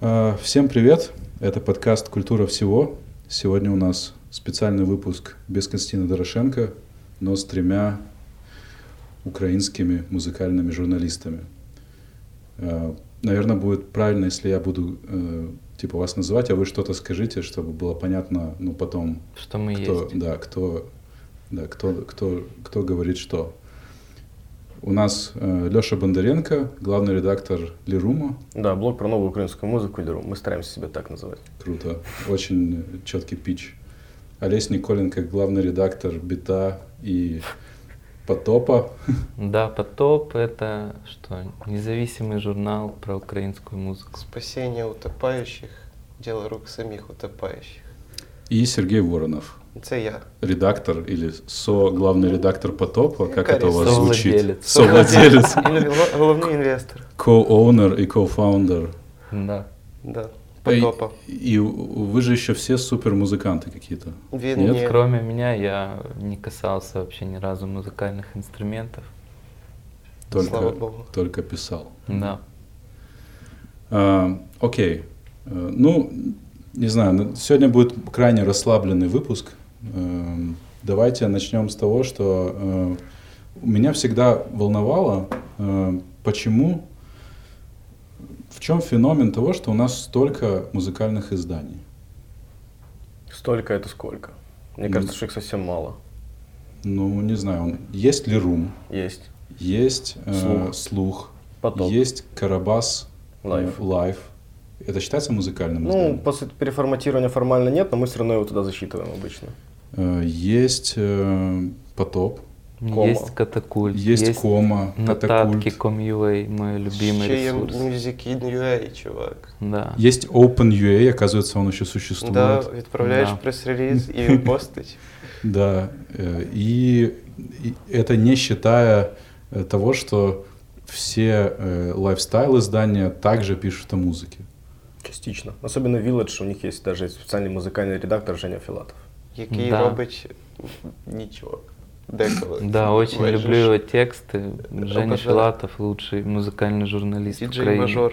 А, всем привет! Это подкаст «Культура всего». Сегодня у нас специальный выпуск без Константина Дорошенко, но с тремя украинскими музыкальными журналистами. А, наверное, будет правильно, если я буду э, типа вас называть, а вы что-то скажите, чтобы было понятно, ну потом, что мы кто, есть. да, кто, да, кто, кто, кто говорит что. У нас э, Леша Бондаренко, главный редактор Лирума. Да, блог про новую украинскую музыку Лирум. Мы стараемся себя так называть. Круто. Очень четкий пич. Олесь Николенко, главный редактор Бита и Потопа. Да, Потоп — это что, независимый журнал про украинскую музыку. Спасение утопающих, дело рук самих утопающих. И Сергей Воронов, Це я. редактор или со главный редактор Потопа, как Яка это у вас звучит? Совладелец. Совладелец. Інвел- Головний інвестор. Co-owner и co-founder. Да. Да. Эй, Потопа. И вы же еще все супер музыканты какие-то. Він Нет? ні. Кроме меня, я не касался вообще ни разу музыкальных инструментов. Только, Слава Богу. только писал. Да. А, окей. Э, Ну, не знаю, ну, сегодня будет крайне расслабленный выпуск. Эм, Давайте начнем с того, что э, меня всегда волновало, э, почему, в чем феномен того, что у нас столько музыкальных изданий. Столько это сколько? Мне Ну. кажется, что их совсем мало. Ну, не знаю, есть LiRoom, Есть. есть э, Слух. слух, Поток. есть Карабас э, Live. Live. Это считается музыкальным Ну, изданием? после переформатирования формально нет, но мы все равно его туда засчитываем обычно. Э, Есть э, потоп, Кома. Есть катакульт, есть, кома, нотатки катакульт, Ком.ua, мой любимый Ще є ресурс. Music.in.ua, чувак. Да. есть OpenUA, оказывается, он еще существует. Да, відправляєш Да. прес-реліз і він постить. Да, э, и, и это не считая э, того, что все э, лайфстайл издания также пишут о музыке. Частично. Особенно Village, у них есть даже специальный музыкальный редактор Женя Филатов. Який Да. робить нічого. Деколи. Да, очень Майже люблю его тексты. Женя Обожаю. Филатов лучший музыкальный журналист Діджей Украины. мажор.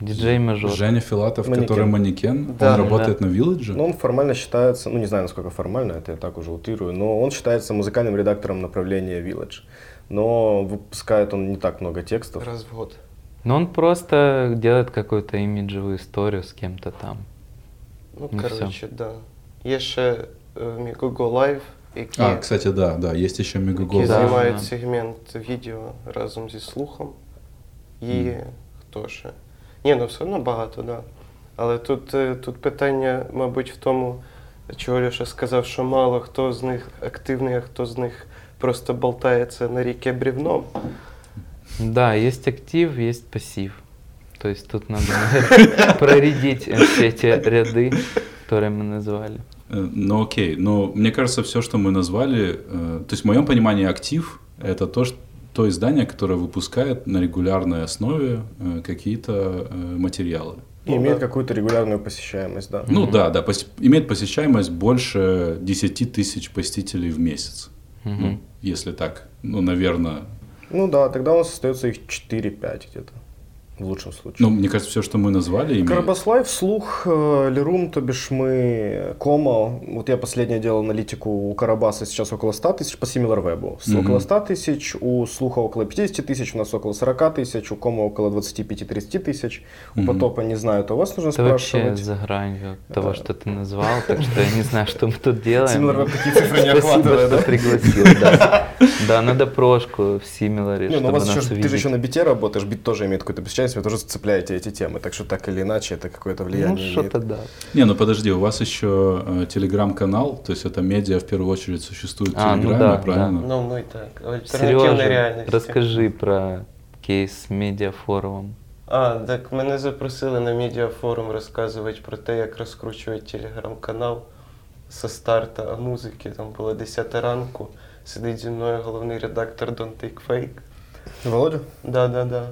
Диджей мажор. Женя Филатов, Манекен. который манекен, Да. он работает на Вилладже. Но он формально считается, ну не знаю, насколько формально, это я так уже утрирую, но он считается музыкальным редактором направления Village. Но выпускает он не так много текстов. Раз в год. Но он просто делает какую-то имиджевую историю с кем-то там. Ну, Ну, коротше, да. Є ще е, Megogo Live, які, А, кстати, да, да, есть еще які Мегагол. Да. знімають сегмент відео разом зі слухом. І Мгм. хто ще? Ні, ну все одно багато, да. Але тут, е, тут питання, мабуть, в тому, чого Льоша сказав, що мало хто з них активний, а хто з них просто болтається на ріке брівном. Да, есть актив, есть пассив. То есть тут надо наверное, проредить э, все эти ряды, которые мы назвали. Э, Ну окей, но мне кажется, все, что мы назвали, э, то есть в моем понимании актив это то, что, то издание, которое выпускает на регулярной основе э, какие-то э, материалы. И Ну имеет да. какую-то регулярную посещаемость, да. Ну Мгм. да, да, пос- имеет посещаемость больше 10 тысяч посетителей в месяц. Мгм. Ну, если так, ну, наверное. Ну да, тогда у нас остается их 4-5 где-то. В лучшем случае. Ну, мне кажется, все, что мы назвали, имеет. Карабаслайв, слух, э, Лерум, то бишь мы, Кома. Вот я последнее делал аналитику у Карабаса сейчас около 100 тысяч по SimilarWeb. С Мгм. Около 100 тысяч, у слуха около 50 тысяч, у нас около 40 тысяч, у Кома около 25-30 тысяч. У Мгм. Потопа не знаю, то вас нужно Это вообще спрашивать. за гранью того, Это- что ты назвал, так что я не знаю, что мы тут делаем. SimilarWeb такие цифры не охватывает, что да? пригласил, да. Да, надо прошку в Similar, ну у чтобы вас еще, нас ты же еще на бите работаешь, бит тоже имеет какую-то посещаемость, вы тоже цепляете эти темы, так что так или иначе это какое-то влияние Ну, имеет. что-то да. Не, ну подожди, у вас еще э, телеграм-канал, то есть это медиа в первую очередь существует в А, ну Телеграме, да, правильно? Ну, ну і так. Альтернативна Сережа, реальність. расскажи про кейс с медиафорумом. А, так мене запросили на медіафорум розказувати про те, як розкручувати телеграм-канал со старта музики. Там було 10 ранку. Сидить зі мною головний редактор Don't Take Fake. Володя? Да, да, да.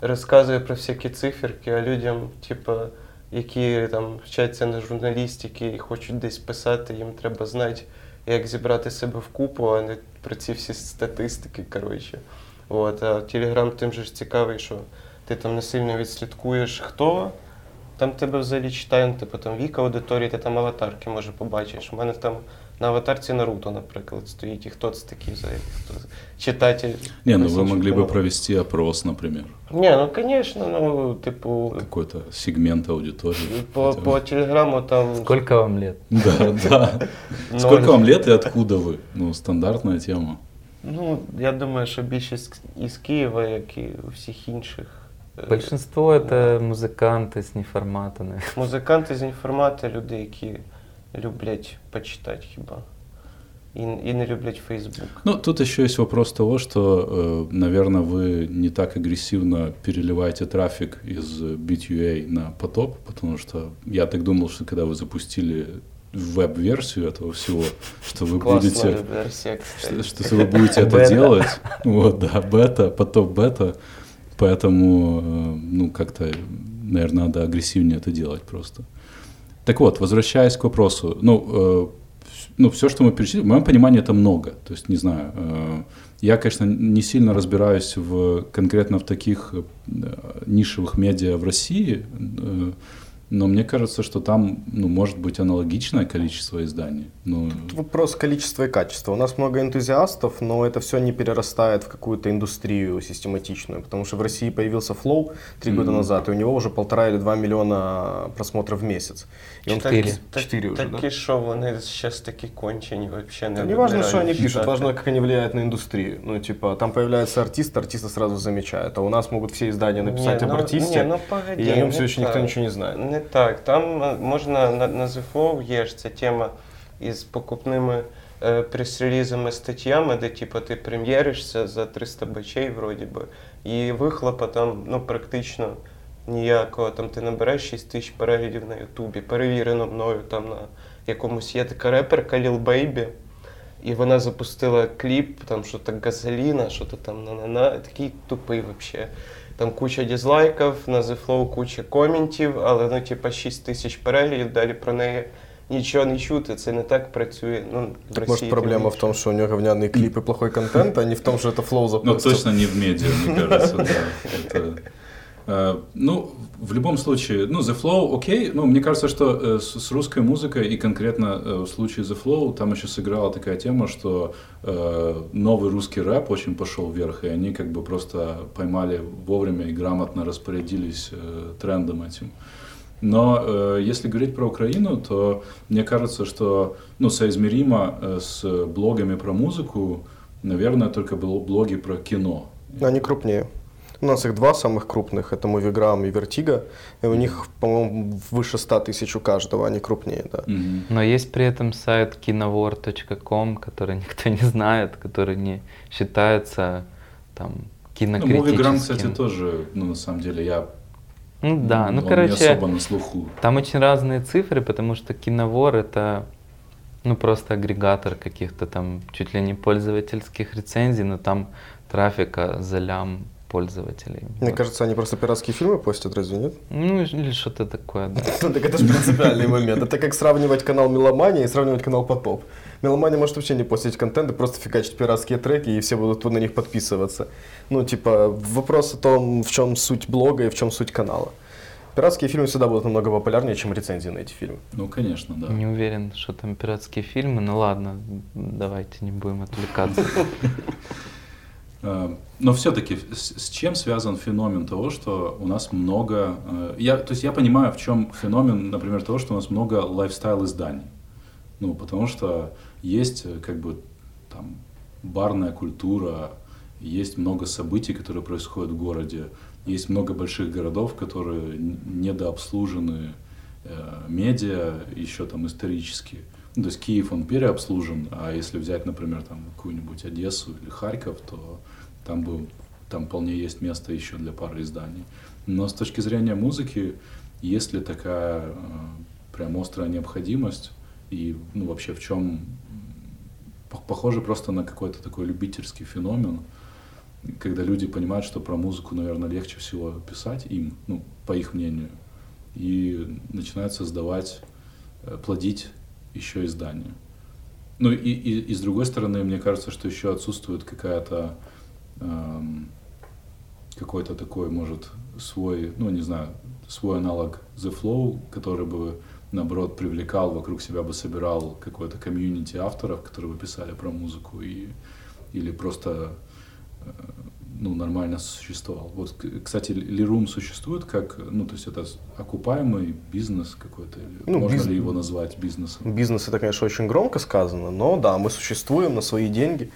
Розказує про всякі циферки, а людям, типа, які там вчаться на журналістики і хочуть десь писати, їм треба знати, як зібрати себе в купу, а не про ці всі статистики. коротше. От, а Телеграм тим же ж цікавий, що ти там не сильно відслідкуєш, хто Там тебе взагалі читає, ну, типу там вік аудиторії, ти там аватарки може побачиш. У мене там на аватарці Наруто, наприклад, стоїть. І хто це такий взагалі? Хто це? читатель. Не, ну вы якогось могли бы іншого провести опрос, например. каналу. Ні, ну звісно, ну, типу, Какой-то сегмент аудитории. по, Хотя бы. по телеграму там. Сколько вам лет? Да, да. ноль. Сколько вам лет и откуда вы? Ну, стандартная тема. Ну, я думаю, що більшість із Києва, як і у всіх інших. е, Большинство это музыканты с неформатами. Музиканти з інформати, люди, які люблять почитати хіба. І, і не люблять Фейсбук. Ну, тут еще есть вопрос того, что, э, наверное, вы не так агрессивно переливаете трафик из BitUA на потоп, потому что я так думал, что когда вы запустили веб-версию этого всего, что вы Класна будете версія, кстати. что, что вы будете это Бета. делать. Вот, да, бета, потом бета. Поэтому, э, ну, как-то, наверное, надо агрессивнее это делать просто. Так вот, возвращаясь к вопросу, ну, э, ну, все, что мы перечислили, в моем понимании это много. То есть, не знаю, э, я, конечно, не сильно разбираюсь в, конкретно в таких э, нишевых медиа в России, э, но мне кажется, что там, ну, может быть аналогичное количество изданий. Ну, Вопрос количества и качества. У нас много энтузиастов, но это все не перерастает в какую-то индустрию систематичную, потому что в России появился Flow три года Мгм. назад, и у него уже полтора или два миллиона просмотров в месяц. И он Четыре. Так- Четыре уже, Такі да? що вони зараз такі кончені, взагалі не Да не важно, вибирають что они пишут, читати. важно, как они влияют на индустрию. Ну, типа, там появляется артист, артиста сразу замечают, а у нас могут все издания написать Ні, об ну, артисте, ні, ну, погоди, и о нем не все еще никто так. ничего не знает. Не так. Там е, можна на, на Flow є ж ця тема із покупними е, прес-релізами статтями, де типу, ти прем'єришся за 300 бачей, вроді би, і вихлопа там ну, практично ніякого. Там ти набереш 6 тисяч переглядів на Ютубі, перевірено мною там на якомусь є така реперка Lil Baby. І вона запустила кліп, там що то газоліна, що то там на-на-на. Такий тупий взагалі. Там куча дізлайків, на The Flow куча коментів, але ну, типа 6 тисяч переглядів, далі про неї нічого не чути. Це не так працює. Ну, в Так, Росії может, тим проблема в більше. том, что у него говняные клипы, плохой контент, а не в том, что это Flow Ну, запустил. точно не в медиа, мне кажется, да. Э, ну, в любом случае, ну, The Flow, окей, ну, мне кажется, что э, с, с русской музыкой и конкретно э, в случае The Flow там еще сыграла такая тема, что э, новый русский рэп очень пошел вверх, и они как бы просто поймали вовремя и грамотно распорядились э, трендом этим. Но э, если говорить про Украину, то мне кажется, что ну, соизмеримо э, с блогами про музыку, наверное, только блоги про кино. Они крупнее. У нас их два самых крупных, это Movigram и Vertigo, и у них, по-моему, выше 100 тысяч у каждого, они крупнее, да. Мгм. Но есть при этом сайт kinovor.com, который никто не знает, который не считается там Ну, кинокритическим. Moviegram, кстати, тоже, ну, на самом деле, я Ну да, ну он не короче, особо на слуху. там очень разные цифры, потому что киновор это ну просто агрегатор каких-то там чуть ли не пользовательских рецензий, но там трафика за лям пользователей. Мне Вот. кажется, они просто пиратские фильмы постят, разве нет? Ну или что-то такое, да. Ну, так это же принципиальный момент. Это как сравнивать канал Меломания и сравнивать канал Потоп. Меломания может вообще не постить контент и просто фигачить пиратские треки, и все будут на них подписываться. Ну, типа, вопрос о том, в чем суть блога и в чем суть канала. Пиратские фильмы всегда будут намного популярнее, чем рецензии на эти фильмы. Ну, конечно, да. Не уверен, что там пиратские фильмы, ну ладно, давайте не будем отвлекаться. Э, Но все-таки с, чем связан феномен того, что у нас много... э, Я, то есть я понимаю, в чем феномен, например, того, что у нас много лайфстайл изданий. Ну, потому что есть э, как бы там барная культура, есть много событий, которые происходят в городе, есть много больших городов, которые недообслужены э, медиа, еще там исторически. Ну, то есть Киев, он переобслужен, а если взять, например, там какую-нибудь Одессу или Харьков, то там, бы, там вполне есть место еще для пары изданий. Но с точки зрения музыки, есть ли такая э, прям острая необходимость и ну, вообще в чем похоже просто на какой-то такой любительский феномен, когда люди понимают, что про музыку, наверное, легче всего писать им, ну, по их мнению, и начинают создавать, э, плодить еще издания. Ну и, и, и с другой стороны, мне кажется, что еще отсутствует какая-то эм, какой-то такой, может, свой, ну не знаю, свой аналог The Flow, который бы, наоборот, привлекал, вокруг себя бы собирал какое-то комьюнити авторов, которые бы писали про музыку, и, или просто э, ну, нормально существовал. Вот, кстати, Lirum существует как, ну, то есть это окупаемый бизнес какой-то, Ну, можно биз- ли его назвать бизнесом? Бизнес это, конечно, очень громко сказано, но да, мы существуем на свои деньги.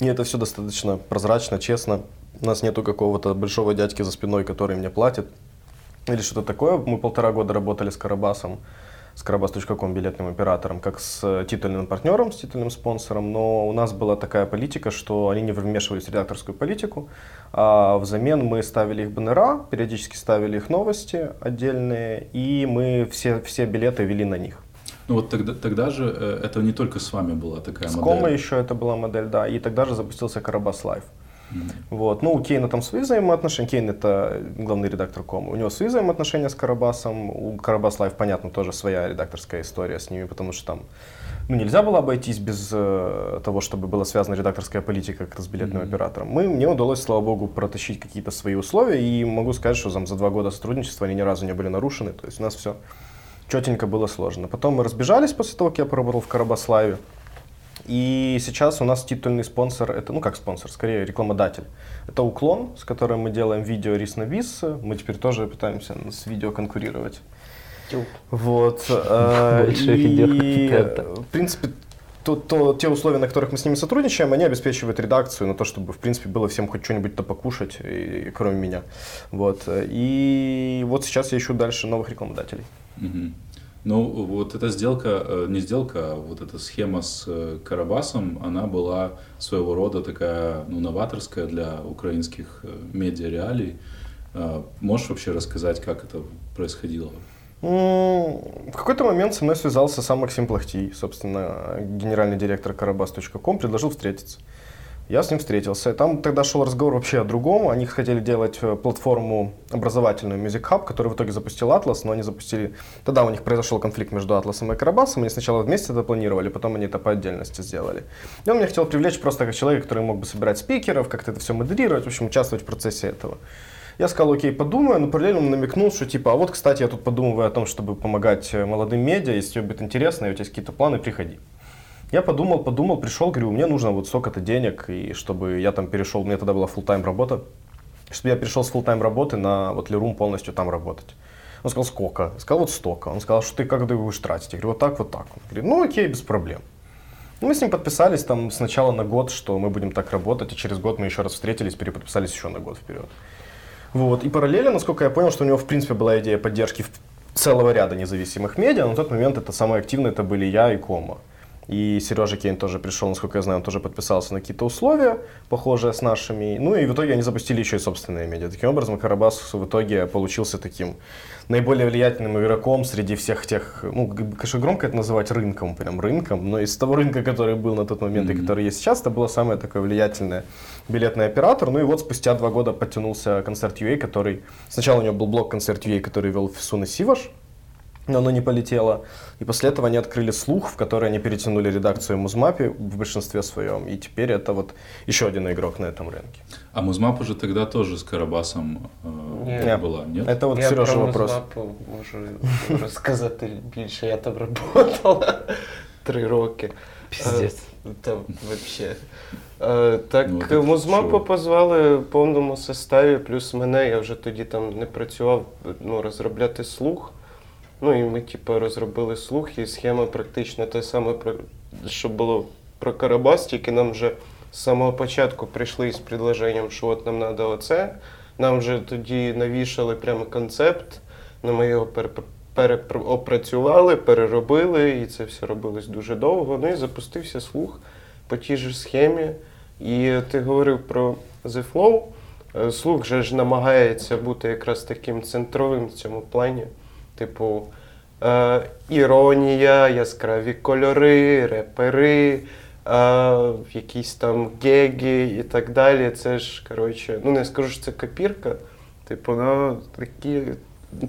И это все достаточно прозрачно, честно. У нас нету какого-то большого дядьки за спиной, который мне платит. Или что-то такое. Мы полтора года работали с Карабасом, с Карабас.ком билетным оператором, как с э, титульным партнером, с титульным спонсором. Но у нас была такая политика, что они не вмешивались в редакторскую политику. А взамен мы ставили их баннера, периодически ставили их новости отдельные, и мы все, все билеты вели на них. Ну вот тогда, тогда же э, это не только с вами была такая С модель. Comma еще это была модель, да. И тогда же запустился Карабас Live. Вот. Ну, у Кейна там свои взаимоотношения. Кейн это главный редактор Comma. У него свои взаимоотношения с Карабасом. У Карабас Live, понятно, тоже своя редакторская история с ними, потому что там ну, нельзя было обойтись без э, того, чтобы была связана редакторская политика как-то с билетным Мгм. оператором. Мы, мне удалось, слава богу, протащить какие-то свои условия, и могу сказать, что там, за два года сотрудничества они ни разу не были нарушены. То есть у нас все четенько было сложено. Потом мы разбежались после того, как я поработал в Карабаславе. И сейчас у нас титульный спонсор, это, ну как спонсор, скорее рекламодатель. Это Уклон, с которым мы делаем видео Рис на Бис. Мы теперь тоже пытаемся с видео конкурировать. Вот. э, Больше и, в принципе, то, то, те условия, на которых мы с ними сотрудничаем, они обеспечивают редакцию на то, чтобы, в принципе, было всем хоть что-нибудь-то покушать, и- кроме меня. Вот. И вот сейчас я ищу дальше новых рекламодателей. Мгм. Ну, вот эта сделка, э, не сделка, а вот эта схема с э, Карабасом, она была своего рода такая, ну, новаторская для украинских э, медиа-реалий. Э, Можешь вообще рассказать, как это происходило? М, В какой-то момент со мной связался сам Максим Плахтий, собственно, генеральный директор Карабас.ком, предложил встретиться. Я с ним встретился. Там тогда шел разговор вообще о другом. Они хотели делать э, платформу образовательную Music Hub, который в итоге запустил Atlas, но они запустили... Тогда у них произошел конфликт между Атласом и Карабасом. Они сначала вместе это планировали, потом они это по отдельности сделали. И он меня хотел привлечь просто как человека, который мог бы собирать спикеров, как-то это все модерировать, в общем, участвовать в процессе этого. Я сказал, окей, подумаю, но параллельно он намекнул, что типа, а вот, кстати, я тут подумываю о том, чтобы помогать э, молодым медиа, если тебе будет интересно, и у тебя есть какие-то планы, приходи. Я подумал, подумал, пришел, говорю, мне нужно вот столько-то денег, и чтобы я там перешел, у меня тогда была full-time работа, чтобы я перешел с full-time работы на вот Lirum полностью там работать. Он сказал, сколько? Я сказал, вот столько. Он сказал, что ты как ты будешь тратить? Я говорю, вот так, вот так. Он говорит, ну окей, без проблем. Мы с ним подписались там сначала на год, что мы будем так работать, и через год мы еще раз встретились, переподписались еще на год вперед. Вот. И параллельно, насколько я понял, что у него в принципе была идея поддержки целого ряда независимых медиа, но на тот момент это самые активные, это были я и Кома. И Сережа Кейн тоже пришел, насколько я знаю, он тоже подписался на какие-то условия, похожие с нашими. Ну и в итоге они запустили еще и собственные медиа. Таким образом, Карабас в итоге получился таким наиболее влиятельным игроком среди всех тех, ну, конечно, громко это называть рынком, прям рынком, но из того рынка, который был на тот момент и Мгм. который есть сейчас, это было самое такое влиятельное билетный оператор. Ну и вот спустя два года подтянулся концерт UA, который... Сначала у него был блок концерт UA, который вел Фисуна Сиваш, но оно не полетело. И после этого они открыли слух, в который они перетянули редакцию Музмапи в большинстве своем. И теперь это вот еще один игрок на этом рынке. А Музмап уже тогда тоже с Карабасом э, Ні. была, нет? Это вот я Сережа про вопрос. Музмапу можу розказати більше. Я там працювала три роки. Пиздец. Е, Та взагалі. Е, Так, Ну, так Музмапу що? позвали в повному составі, плюс мене, я вже тоді там не працював, ну, розробляти слух. Ну і ми, типу, розробили слух, і схема практично те саме, що було про Карабас, тільки нам вже з самого початку прийшли з предложенням, що от нам треба оце. Нам вже тоді навішали прямо концепт, ну, ми його пере- переопрацювали, переробили, і це все робилось дуже довго. Ну і запустився слух по тій же схемі. І ти говорив про The Flow. Е, Слух же ж намагається бути якраз таким центровим в цьому плані. Типу, е, іронія, яскраві кольори, репери, е, якісь там геги і так далі. Це ж, коротше, ну не скажу, що це копірка. Типу, ну такі.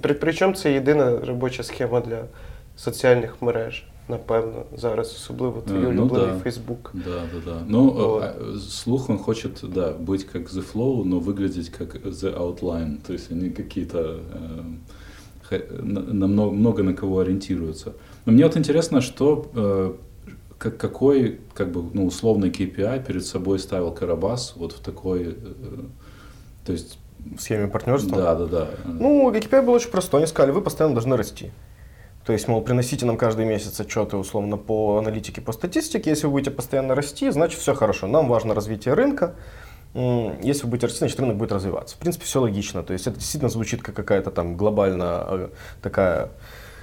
При, причому це єдина робоча схема для соціальних мереж. напевно, зараз, особливо твій Е, ну улюблений да. Фейсбук. Да, да, да. Ну, Вот. э, а, слух, он хочет, да, быть как The Flow, но выглядеть как The Outline. То есть они какие-то э, ха- на, много, много на кого ориентируются. Но мне вот интересно, что э, как, какой, как бы, ну, условный KPI перед собой ставил Карабас вот в такой, э, то есть, В схеме партнерства. да, да, да. Ну, KPI был очень простой. Они сказали, вы постоянно должны расти. То есть, мол, приносите нам каждый месяц отчеты условно по аналитике, по статистике. Если вы будете постоянно расти, значит все хорошо. Нам важно развитие рынка. Если вы будете расти, значит рынок будет развиваться. В принципе, все логично. То есть это действительно звучит как какая-то там глобальная э, такая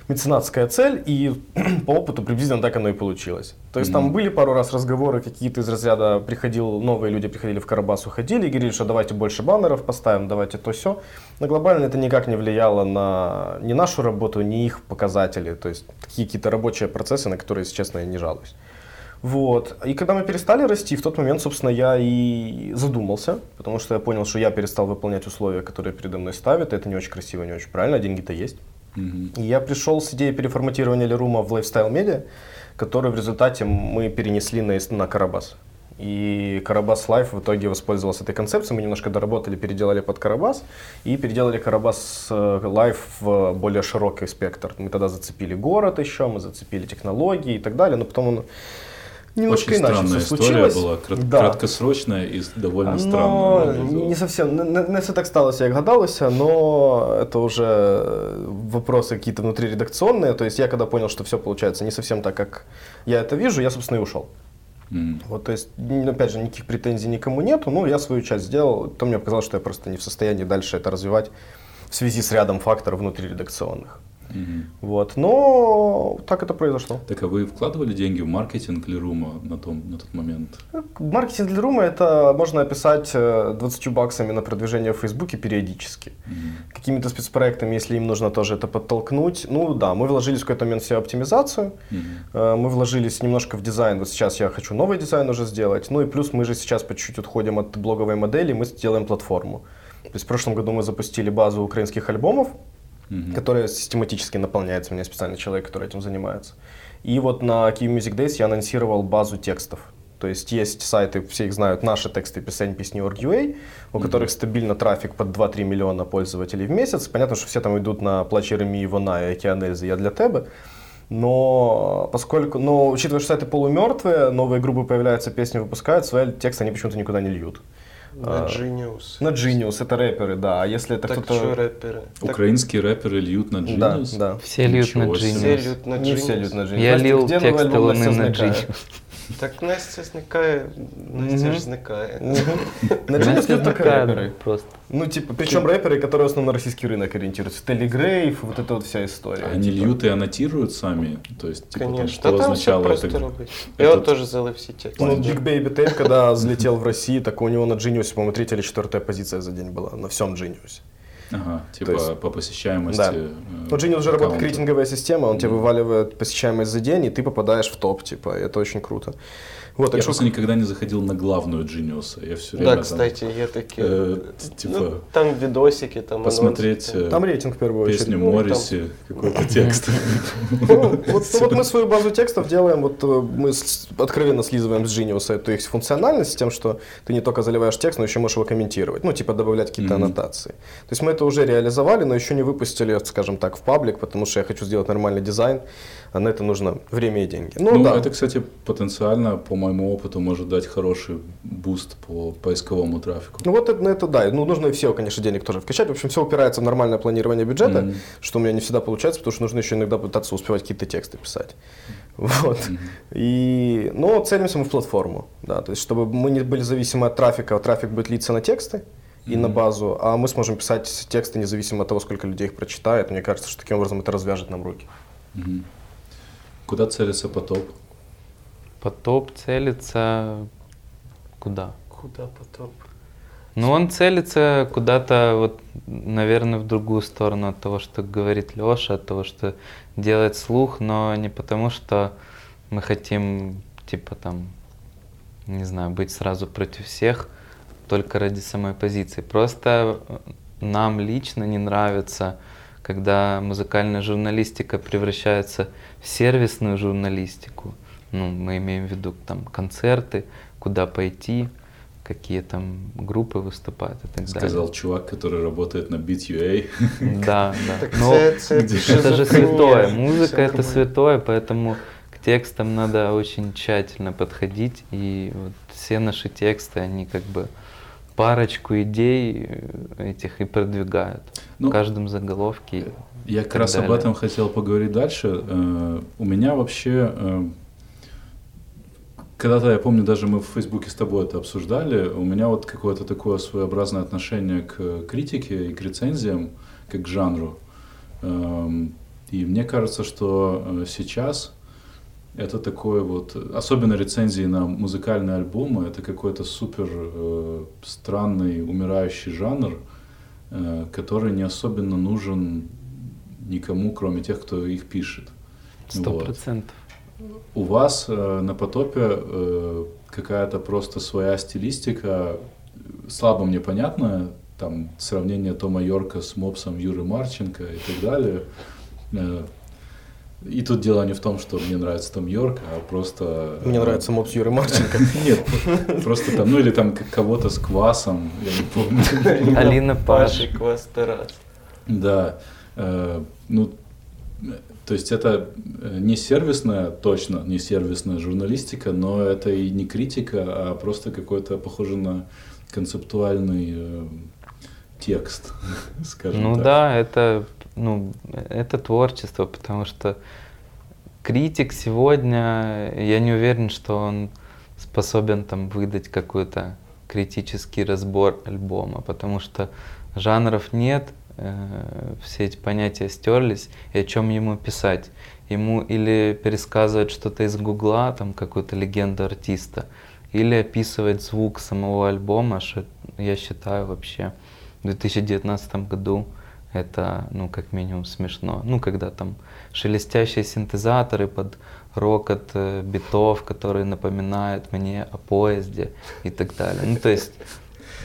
меценатская цель, и по опыту приблизительно так оно и получилось. То есть там Мгм. были пару раз разговоры какие-то из разряда, приходил, новые люди приходили в Карабас, уходили и говорили, что давайте больше баннеров поставим, давайте то все. Но глобально это никак не влияло на ни нашу работу, ни их показатели. То есть такие какие-то рабочие процессы, на которые, если честно, я не жалуюсь. Вот. И когда мы перестали расти, в тот момент, собственно, я и задумался, потому что я понял, что я перестал выполнять условия, которые передо мной ставят. Это не очень красиво, не очень правильно, а деньги-то есть. И я пришел с идеей переформатирования LiRoom а в Lifestyle Media, который в результате мы перенесли на, на Карабас. И Карабас Live в итоге воспользовался этой концепцией. Мы немножко доработали, переделали под Карабас и переделали Карабас э, Live в более широкий спектр. Мы тогда зацепили город еще, мы зацепили технологии и так далее, но потом он немножко Очень иначе странная все история была, крат- Да. краткосрочная и довольно Но странная. не совсем, не, все так сталося, як гадалося, но это уже вопросы какие-то внутриредакционные. То есть я когда понял, что все получается не совсем так, как я это вижу, я, собственно, и ушел. М. Вот, то есть, опять же, никаких претензий никому нету, но я свою часть сделал, то мне показалось, что я просто не в состоянии дальше это развивать в связи с рядом факторов внутриредакционных. Мгм. Вот, но так это произошло. Так а вы вкладывали деньги в маркетинг Лерума на, том, на тот момент? Маркетинг для рума это можно описать э, 20 баксами на продвижение в Фейсбуке периодически. Мгм. какими-то спецпроектами, если им нужно тоже это подтолкнуть. Ну да, мы вложились в какой-то момент в SEO-оптимизацию, Мгм. э, мы вложились немножко в дизайн, вот сейчас я хочу новый дизайн уже сделать, ну и плюс мы же сейчас по чуть-чуть отходим от блоговой модели, мы сделаем платформу. То есть в прошлом году мы запустили базу украинских альбомов, Мгм. которая систематически наполняется, у меня специальный человек, который этим занимается. И вот на Key Music Days я анонсировал базу текстов. То есть есть сайты, все их знают, наши тексты песен песни.org.ua, у которых стабильно трафик под 2-3 миллиона пользователей в месяц. Понятно, что все там идут на плач Еремии, Вона и Океан Эльзы, я для тебе. Но поскольку, но учитывая, что сайты полумертвые, новые группы появляются, песни выпускают, свои тексты они почему-то никуда не льют. На А, Genius. На Genius, это рэперы, да. А если это Так кто-то... что рэперы? Так Украинские рэперы льют на Да, Genius? да. Все льют на Ничего себе. Genius. все льют на Не все Genius. льют на Genius. Я Настя, лил Луни «Настя на зникає»? Genius. Так Настя зникає, Настя ж зникає. Мгм. На Genius Настя льют только зникає рэперы. Просто. Ну, типа, причем рэперы, которые в основном на российский рынок ориентируются. Телегрейв, вот эта вот вся история. Они Типа. льют и аннотируют сами? То есть, типа, там, Конечно. что Та там все означало просто это? робить. Я этот- от теж залив всі тексти. Ну, Big Baby Tape, когда взлетел в России, так у него на Genius, по-моему, третья или четвертая позиция за день была на всем Genius. Ага, типа То есть- по посещаемости. Да. э, Ну, Genius уже работает рейтинговая система, он тебе Мгм. вываливает посещаемость за день, и ты попадаешь в топ, типа, это очень круто. Вот, так Я что- просто никогда не заходил на главную Genius. Я все время Да, там, кстати, є такі. э, типа, Ну, там відосики, там посмотреть анонси. э, Там рейтинг в первую очередь. песню Ну, и там- Морриси, какой-то текст. Ну, вот, вот мы свою базу текстов делаем, вот э, мы с- откровенно слизываем с Genius эту их функциональность тем, что ты не только заливаешь текст, но еще можешь его комментировать, ну, типа добавлять какие-то Мгм. аннотации. То есть мы это уже реализовали, но еще не выпустили, скажем так, в паблик, потому что я хочу сделать нормальный дизайн, а на это нужно время и деньги. Ну, Ну, да. это, кстати, потенциально, по моему опыту, может дать хороший буст по поисковому трафику. Ну вот это, на это да, ну нужно и SEO, конечно, денег тоже вкачать. В общем, все упирается в нормальное планирование бюджета, Мгм. что у меня не всегда получается, потому что нужно еще иногда пытаться успевать какие-то тексты писать. Вот. Мгм. И, но целимся мы в платформу, да, то есть чтобы мы не были зависимы от трафика, трафик будет литься на тексты и на Мгм. базу, а мы сможем писать тексты независимо от того, сколько людей их прочитает. Мне кажется, что таким образом это развяжет нам руки. Мгм. Куда целится потоп? Потоп целится куда? Куда потом? Ну, он целится куда-то, вот, наверное, в другую сторону от того, что говорит Леша, от того, что делает слух, но не потому, что мы хотим, типа, там, не знаю, быть сразу против всех, только ради самой позиции. Просто э, нам лично не нравится, когда музыкальная журналистика превращается в сервисную журналистику, ну, мы имеем в виду там концерты, куда пойти, какие там группы выступают и так Сказал далее. чувак, который работает на Beat.ua. Да, да. Но що это же святое. Музыка это святое, поэтому к текстам надо очень тщательно подходить. И вот все наши тексты, они как бы парочку идей э, этих и продвигают. Ну, в каждом заголовке. Я как раз об далее. этом хотел поговорить дальше. Э, У меня вообще, э, когда-то, я помню, даже мы в Фейсбуке с тобой это обсуждали, у меня вот какое-то такое своеобразное отношение к критике и к рецензиям, как к жанру. Эм, И мне кажется, что э, сейчас это такое вот, особенно рецензии на музыкальные альбомы, это какой-то супер э, странный, умирающий жанр, э, который не особенно нужен никому, кроме тех, кто их пишет. Сто Вот. процентов. У вас э, на потопе э, какая-то просто своя стилистика, слабо мне понятная, там сравнение Тома Йорка с мопсом Юры Марченко и так далее. Э, И тут дело не в том, что мне нравится Том Йорк, а просто... Мне нравится мопс Юры Марченко. Нет, просто там, ну или там кого-то с квасом, я не помню. Алина Паш. Паші Квас Тарас. Да, э, ну, э, то есть это э, не сервисная, точно не сервисная журналистика, но это и не критика, а просто какой-то похоже на концептуальный э, текст, скажем Ну так. да, это, ну, это творчество, потому что критик сегодня, я не уверен, что он способен там выдать какой-то критический разбор альбома, потому что жанров нет, э, все эти понятия стерлись, и о чем ему писать? Ему или пересказывать что-то из гугла, там какую-то легенду артиста, или описывать звук самого альбома, что я считаю вообще в 2019 году это, ну, как минимум смешно. Ну, когда там шелестящие синтезаторы под рокот э, битов, которые напоминают мне о поезде и так далее. Ну, то есть,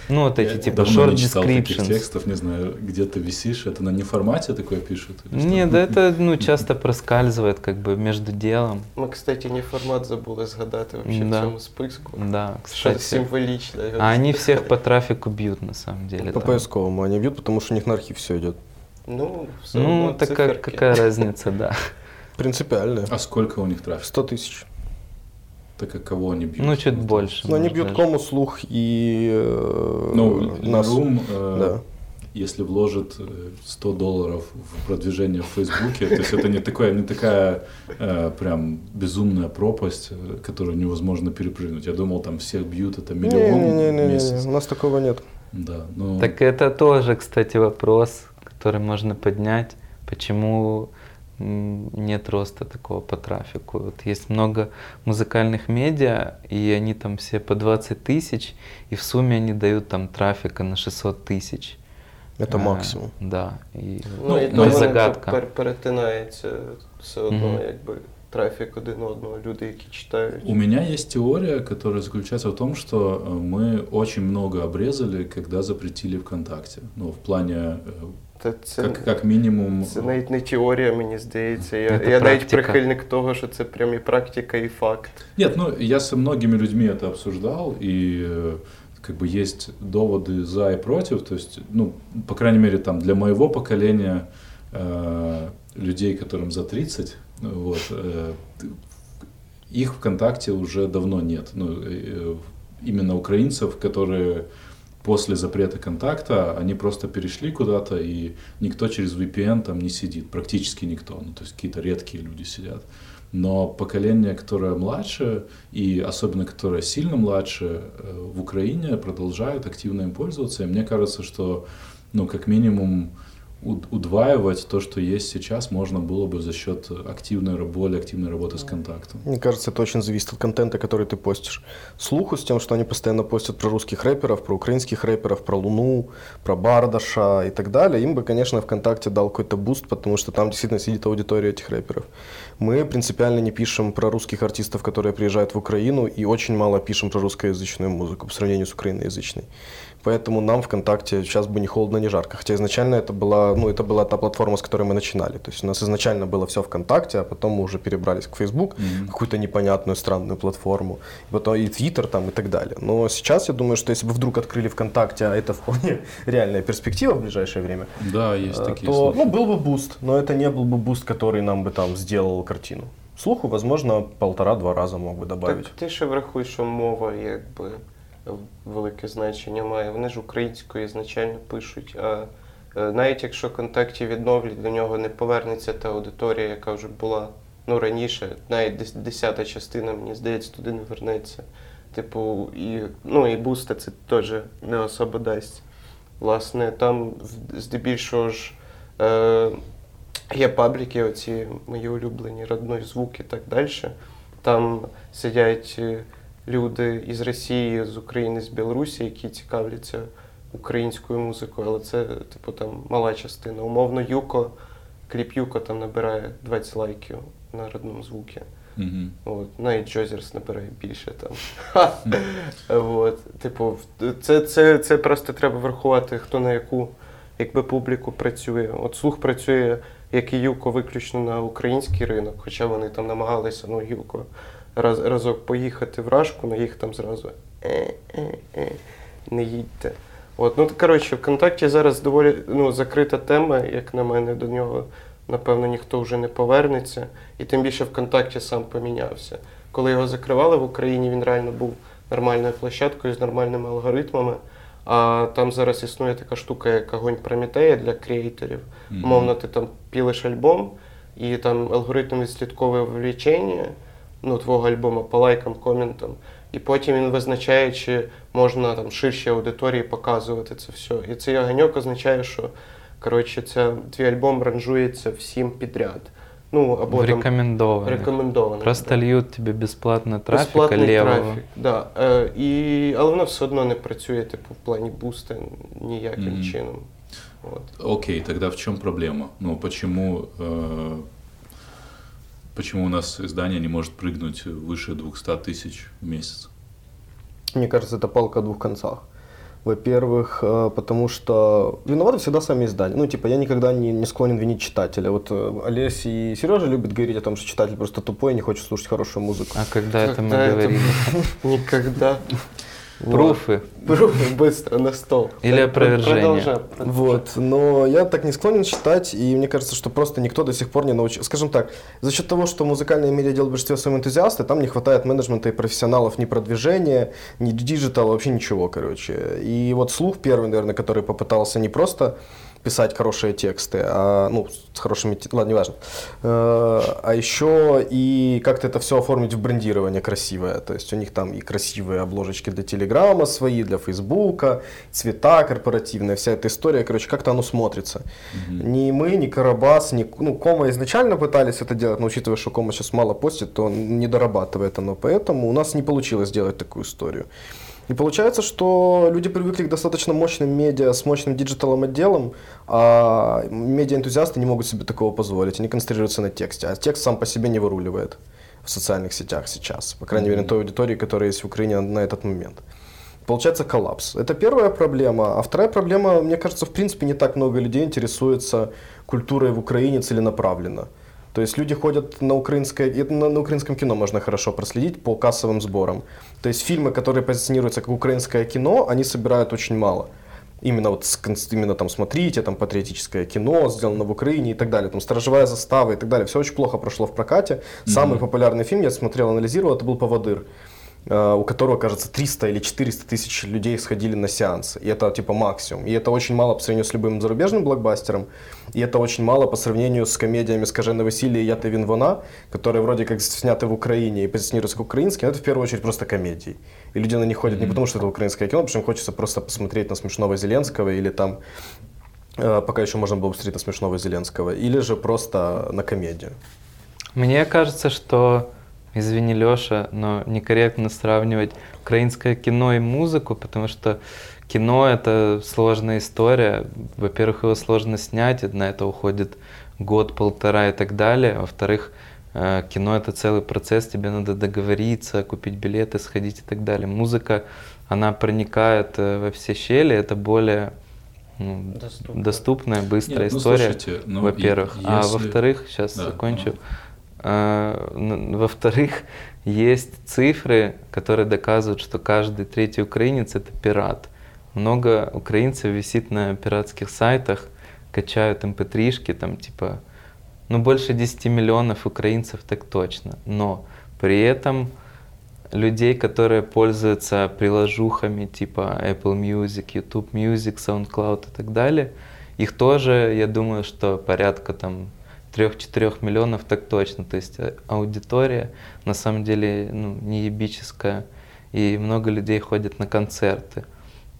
ну, вот эти Я типа давно short не читал таких descriptions. текстов, не знаю, где ты висишь, это на неформате такое пишут? Нет, да это, ну, часто проскальзывает как бы между делом. Ми, кстати, не формат забули згадати вообще Да. в цьому списку. Да, кстати. символічно. його А они всех по трафику бьют, на самом деле. По там. поисковому они бьют, потому что у них на архив все идет. Ну, все Ну, такая какая разница, да. Принципиально. А сколько у них трафик? 100 тысяч. Так как кого они бьют? Ну, чуть больше. Но они может, бьют даже. кому слух и э, Ну, нас. Room, э, Да. если вложит э, 100 долларов в продвижение в Фейсбуке, то есть это не такая, не такая э, прям безумная пропасть, э, которую невозможно перепрыгнуть. Я думал, там всех бьют, это миллион в Не-не-не, месяц. у нас такого нет. Да, ну, Так это тоже, кстати, вопрос, который можно поднять. Почему нет роста такого по трафику? Вот есть много музыкальных медиа, и они там все по 20 тысяч, и в сумме они дают там трафика на 600 тысяч. Это А, максимум. Да. И Ну, і Ну, то ну, воно загадка. пер- перетинається все одно, Мгм. якби трафік один одного, люди, які читають. у меня есть теория, которая заключается в том, что э, мы очень много обрезали, когда запретили ВКонтакте. Ну, в плане, э, Та це, как, как минимум... це навіть не теорія, мені здається. Я, Це я навіть практика. прихильник того, що це прям і практика, і факт. Нет, ну я со многими людьми это обсуждал, и э, как бы есть доводы за и против. То есть, ну, по крайней мере, там для моего поколения э, людей, которым за 30, вот, э, т- их ВКонтакте уже давно нет. Ну, э, именно украинцев, которые после запрета контакта, они просто перешли куда-то, и никто через VPN там не сидит, практически никто, ну, то есть какие-то редкие люди сидят. Но поколение, которое младше, и особенно которое сильно младше, э, в Украине продолжают активно им пользоваться. И мне кажется, что, ну, как минимум, удваивать то, что есть сейчас, можно было бы за счет активной, более активной работы с контактом. Мне кажется, это очень зависит от контента, который ты постишь. Слуху с тем, что они постоянно постят про русских рэперов, про украинских рэперов, про Луну, про Бардаша и так далее, им бы, конечно, ВКонтакте дал какой-то буст, потому что там действительно сидит аудитория этих рэперов. Мы принципиально не пишем про русских артистов, которые приезжают в Украину, и очень мало пишем про русскоязычную музыку по сравнению с украиноязычной. Поэтому нам ВКонтакте сейчас бы ни холодно, ни жарко. Хотя изначально это была ну, это была та платформа, с которой мы начинали. То есть у нас изначально было все ВКонтакте, а потом мы уже перебрались к Facebook, mm-hmm. какую-то непонятную странную платформу, и потом и Twitter там и так далее. Но сейчас я думаю, что если бы вдруг открыли ВКонтакте, а это вполне реальная перспектива в ближайшее время, да, есть э, такие то ну, был бы буст, но это не был бы буст, который нам бы там сделал картину. Слуху, возможно, полтора-два раза мог бы добавить. Так ти ще врахуй, що мова якби велике значення має. Вони ж українською ізначально пишуть. А е, навіть якщо контакті відновлять, до нього не повернеться та аудиторія, яка вже була ну, раніше, навіть десята частина, мені здається, туди не вернеться. Типу, і ну, і буста це теж не особо дасть. Власне, там здебільшого ж. Е, Є пабліки, оці мої улюблені родной звук і так далі. Там сидять е, люди із Росії, з України, з Білорусі, які цікавляться українською музикою, але це, типу, там мала частина. Умовно, Юко, кліп Юко там набирає 20 лайків на родному звукі. Mm-hmm. От, Навіть Джозерс набирає більше там. Mm-hmm. От, типу, це, це, це просто треба врахувати, хто на яку якби публіку працює. От слух працює як і Юко виключно на український ринок, хоча вони там намагалися, ну, Юко раз, разок поїхати в Рашку, на їх там зразу е-е-е, не їдьте. От, ну, коротше, ВКонтакті зараз доволі ну, закрита тема, як на мене, до нього, напевно, ніхто вже не повернеться. І тим більше ВКонтакті сам помінявся. Коли його закривали в Україні, він реально був нормальною площадкою з нормальними алгоритмами. А там зараз існує така штука, як огонь Прометея для креаторів. Мовно, ти там пілиш альбом, і там алгоритм відслідковує влічення ну, твого альбому по лайкам, коментам. І потім він визначає, чи можна там ширшій аудиторії показувати це все. І цей огоньок означає, що коротше, це, твій альбом ранжується всім підряд. Ну, або рекомендованных. Там, рекомендованих. Просто да. льють тобі безплатно трафік Безплатний левого. трафік, да. Е, і, Але воно все одно не працює типу, в плані буста ніяким mm-hmm. чином. Вот. Окей, тогда в чем проблема? Ну, почему, э, почему у нас издание не может прыгнуть выше 200 тысяч в месяц? Мне кажется, это палка о двух концах. Во-первых, э, потому что виноваты всегда сами издания. Ну, типа, я никогда не, не склонен винить читателя. Вот э, Олесь и Сережа любят говорить о том, что читатель просто тупой и не хочет слушать хорошую музыку. А когда, когда это мы говорили? Никогда. Пруфы. Пруфы быстро на стол. Или опровержение. Вот. Но я так не склонен считать, и мне кажется, что просто никто до сих пор не научил. Скажем так, за счет того, что музыкальные медиа делают в большинстве своем энтузиасты, там не хватает менеджмента и профессионалов ни продвижения, ни digital а, вообще ничего, короче. И вот Слух первый, наверное, который попытался не просто писать хорошие тексты, а, ну, с хорошими, ладно, неважно. Э, а еще и как-то это все оформить в брендирование красивое. То есть у них там и красивые обложечки для Телеграма свои, для Фейсбука, цвета корпоративные, вся эта история, короче, как-то оно смотрится. Mm-hmm. Ни мы, ни Карабас, ни, ну, Comma изначально пытались это делать, но учитывая, что Comma сейчас мало постит, то не дорабатывает оно, поэтому у нас не получилось сделать такую историю. И получается, что люди привыкли к достаточно мощным медиа с мощным digital ом отделом, а медиа-энтузиасты не могут себе такого позволить. Они концентрируются на тексте, а текст сам по себе не выруливает в социальных сетях сейчас. По крайней мере, той аудитории, которая есть в Украине на этот момент. Получается коллапс. Это первая проблема. А вторая проблема, мне кажется, в принципе, не так много людей интересуется культурой в Украине целенаправленно. То есть люди ходят на украинское, это на, на украинском кино можно хорошо проследить по кассовым сборам. То есть фильмы, которые позиционируются как украинское кино, они собирают очень мало. Именно вот именно там смотрите, там патриотическое кино сделано в Украине и так далее, там сторожевая застава и так далее. Все очень плохо прошло в прокате. Самый mm-hmm. популярный фильм я смотрел, анализировал, это был Поводыр. Э, у которого, кажется, 300 или 400 тысяч людей сходили на сеансы. И это типа максимум. И это очень мало по сравнению с любым зарубежным блокбастером. И это очень мало по сравнению с комедиями «Скажены Василия» и «Я ты Винвона», которые вроде как сняты в Украине и позиционируются как украинские, но это в первую очередь просто комедии. И люди на них ходят не потому, что это украинское кино, потому что им хочется просто посмотреть на смешного Зеленского или там э, пока еще можно было посмотреть на смешного Зеленского, или же просто на комедию. Мне кажется, что извини, Леша, но некорректно сравнивать украинское кино и музыку, потому что кино — это сложная история. Во-первых, его сложно снять, на это уходит год, полтора и так далее. Во-вторых, э, кино — это целый процесс, тебе надо договориться, купить билеты, сходить и так далее. Музыка, она проникает э, во все щели, это более ну, доступная, быстрая Нет, ну, история, слушайте, ну, во-первых. и- А если- во-вторых, сейчас Да, закончу. А, н- Во-вторых, есть цифры, которые доказывают, что каждый третий украинец это пират. Много украинцев висит на пиратских сайтах, качают mp3-шки, там типа, ну больше 10 миллионов украинцев так точно. Но при этом людей, которые пользуются приложухами типа Apple Music, YouTube Music, SoundCloud и так далее, их тоже, я думаю, что порядка там 3-4 миллионов так точно. То есть э, аудитория на самом деле ну, не ебическая, и много людей ходят на концерты.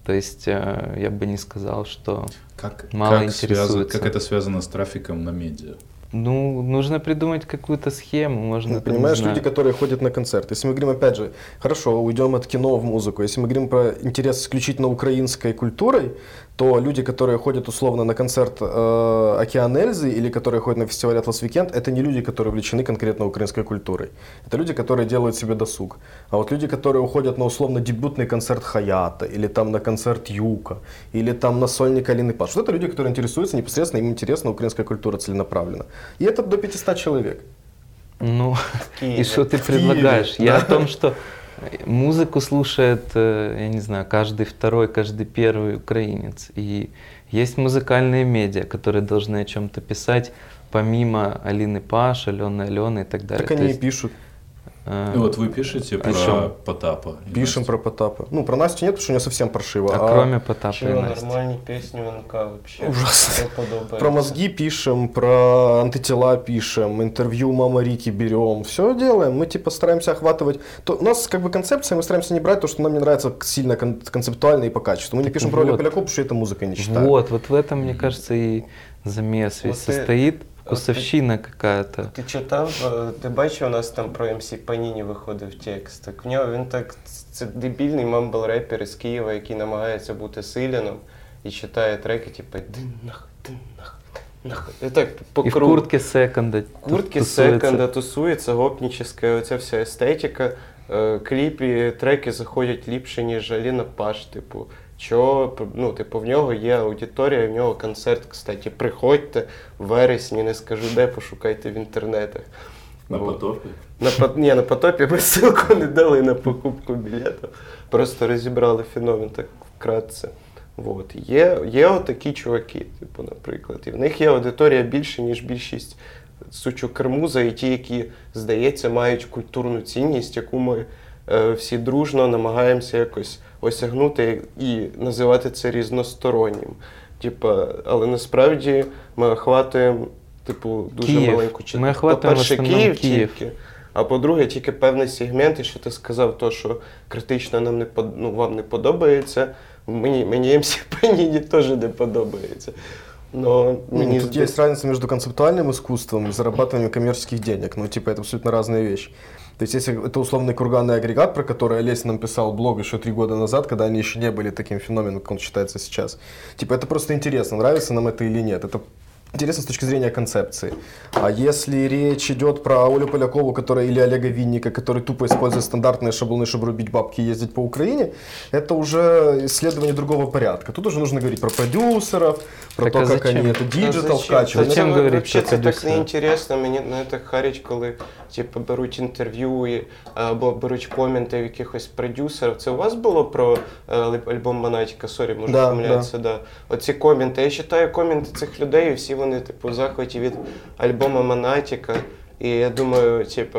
То есть э, я бы не сказал, что Как, Мало как, интересуется. как это связано с трафиком на медиа? ну, нужно придумать какую-то схему, можно Ну, понимаешь, люди, которые ходят на концерт. Если мы говорим, опять же, хорошо, уйдем от кино в музыку. Если мы говорим про интерес исключительно украинской культурой, то люди, которые ходят условно на концерт э, Океан Эльзы или которые ходят на фестиваль Атлас Weekend, это не люди, которые увлечены конкретно украинской культурой. Это люди, которые делают себе досуг. А вот люди, которые уходят на условно дебютный концерт Хаята, или там на концерт Юка, или там на сольник Алины Паш, вот это люди, которые интересуются непосредственно, им интересна украинская культура целенаправленно. И это до 500 человек. Ну, Киеве. и что ты В Киеве, предлагаешь? Я да. о том, что музыку слушает, э, я не знаю, каждый второй, каждый первый украинец. И есть музыкальные медиа, которые должны о чем-то писать, помимо Алины Паш, Алены Алены и так далее. Так То они и есть, пишут. э, Ну, вот вы пишете про чём? Потапа. и Пишем Настю. про Потапа. Ну, про Настю нет, потому что у нее совсем паршиво. а кроме Потапа и Чего, Насти. нормальні пісні НК вообще. Ужасно. Все подобається. Про мозги пишем, про антитела пишем, интервью Мама Рики берем. Все делаем. Мы типа стараемся охватывать. То, у нас как бы концепция, мы стараемся не брать то, что нам не нравится сильно кон- концептуально и по качеству. Мы не пишем про Олю вот. Поляков, потому что это музыка не считаем. Вот, вот в этом, мне кажется, и замес весь Вот ты- состоит. вот Вкусовщина какая-то. Ти читав, е, ти бачив, у нас там про МС Паніні виходив текст. Так в нього він так. Це дебільний мамбл репер із Києва, який намагається бути силіном і читає треки, типу дин нах, дин нах, нах. І так по И в куртке секонда. Куртки тусуется. секонда тусується, гопніческа, оця вся естетика. Е, Кліпі, треки заходять ліпше, ніж Аліна Паш. Типу, що, ну, типу, в нього є аудиторія, в нього концерт, кстати. Приходьте в вересні, не скажу де, пошукайте в інтернетах. На Вот. потопе? На, ні, на потопі ми ссылку не дали на покупку білету. Просто розібрали феномен так вкратце. Вот. Є, є отакі чуваки, типу, наприклад. І в них є аудиторія більше, ніж більшість сучок Кермуза, і ті, які, здається, мають культурну цінність, яку ми е, всі дружно намагаємося якось осягнути і називати це різностороннім. Типа, але насправді ми охватуємо типу, дуже Київ. маленьку Ми охватуємо По-перше, в основному Київ, Київ. тільки. А по-друге, тільки певний сегмент, і що ти сказав, то, що критично нам не под... ну, вам не подобається. Мені, мені МС Паніні теж не подобається. Но Ну, мені тут зда- есть разница между концептуальным искусством и зарабатыванием коммерческих денег. Ну, типа, это абсолютно разные вещи. То есть, если это условный курганный агрегат, про который Олесь нам писал блог еще три года назад, когда они еще не были таким феноменом, как он считается сейчас. Типа, это просто интересно, нравится нам это или нет. Это интересно с точки зрения концепции. А если речь идет про Олю Полякову, которая или Олега Винника, который тупо использует стандартные шаблоны, чтобы рубить бабки и ездить по Украине, это уже исследование другого порядка. Тут уже нужно говорить про продюсеров, про Так то, а как зачем? они это Та диджитал зачем? вкачивают. Зачем Ну, говорить вообще про це так продюсера? неінтересно. Мені мене так харять, коли типу, беруть інтерв'ю і, або беруть коменти в якихось продюсерів. Це у вас було про е, лип- альбом Монатіка? Сорі, може Да, помиляються, да. Оці коменти. Я читаю коменти цих людей, і всі вони, типу, в захваті від альбому Монатіка. І я думаю, типу.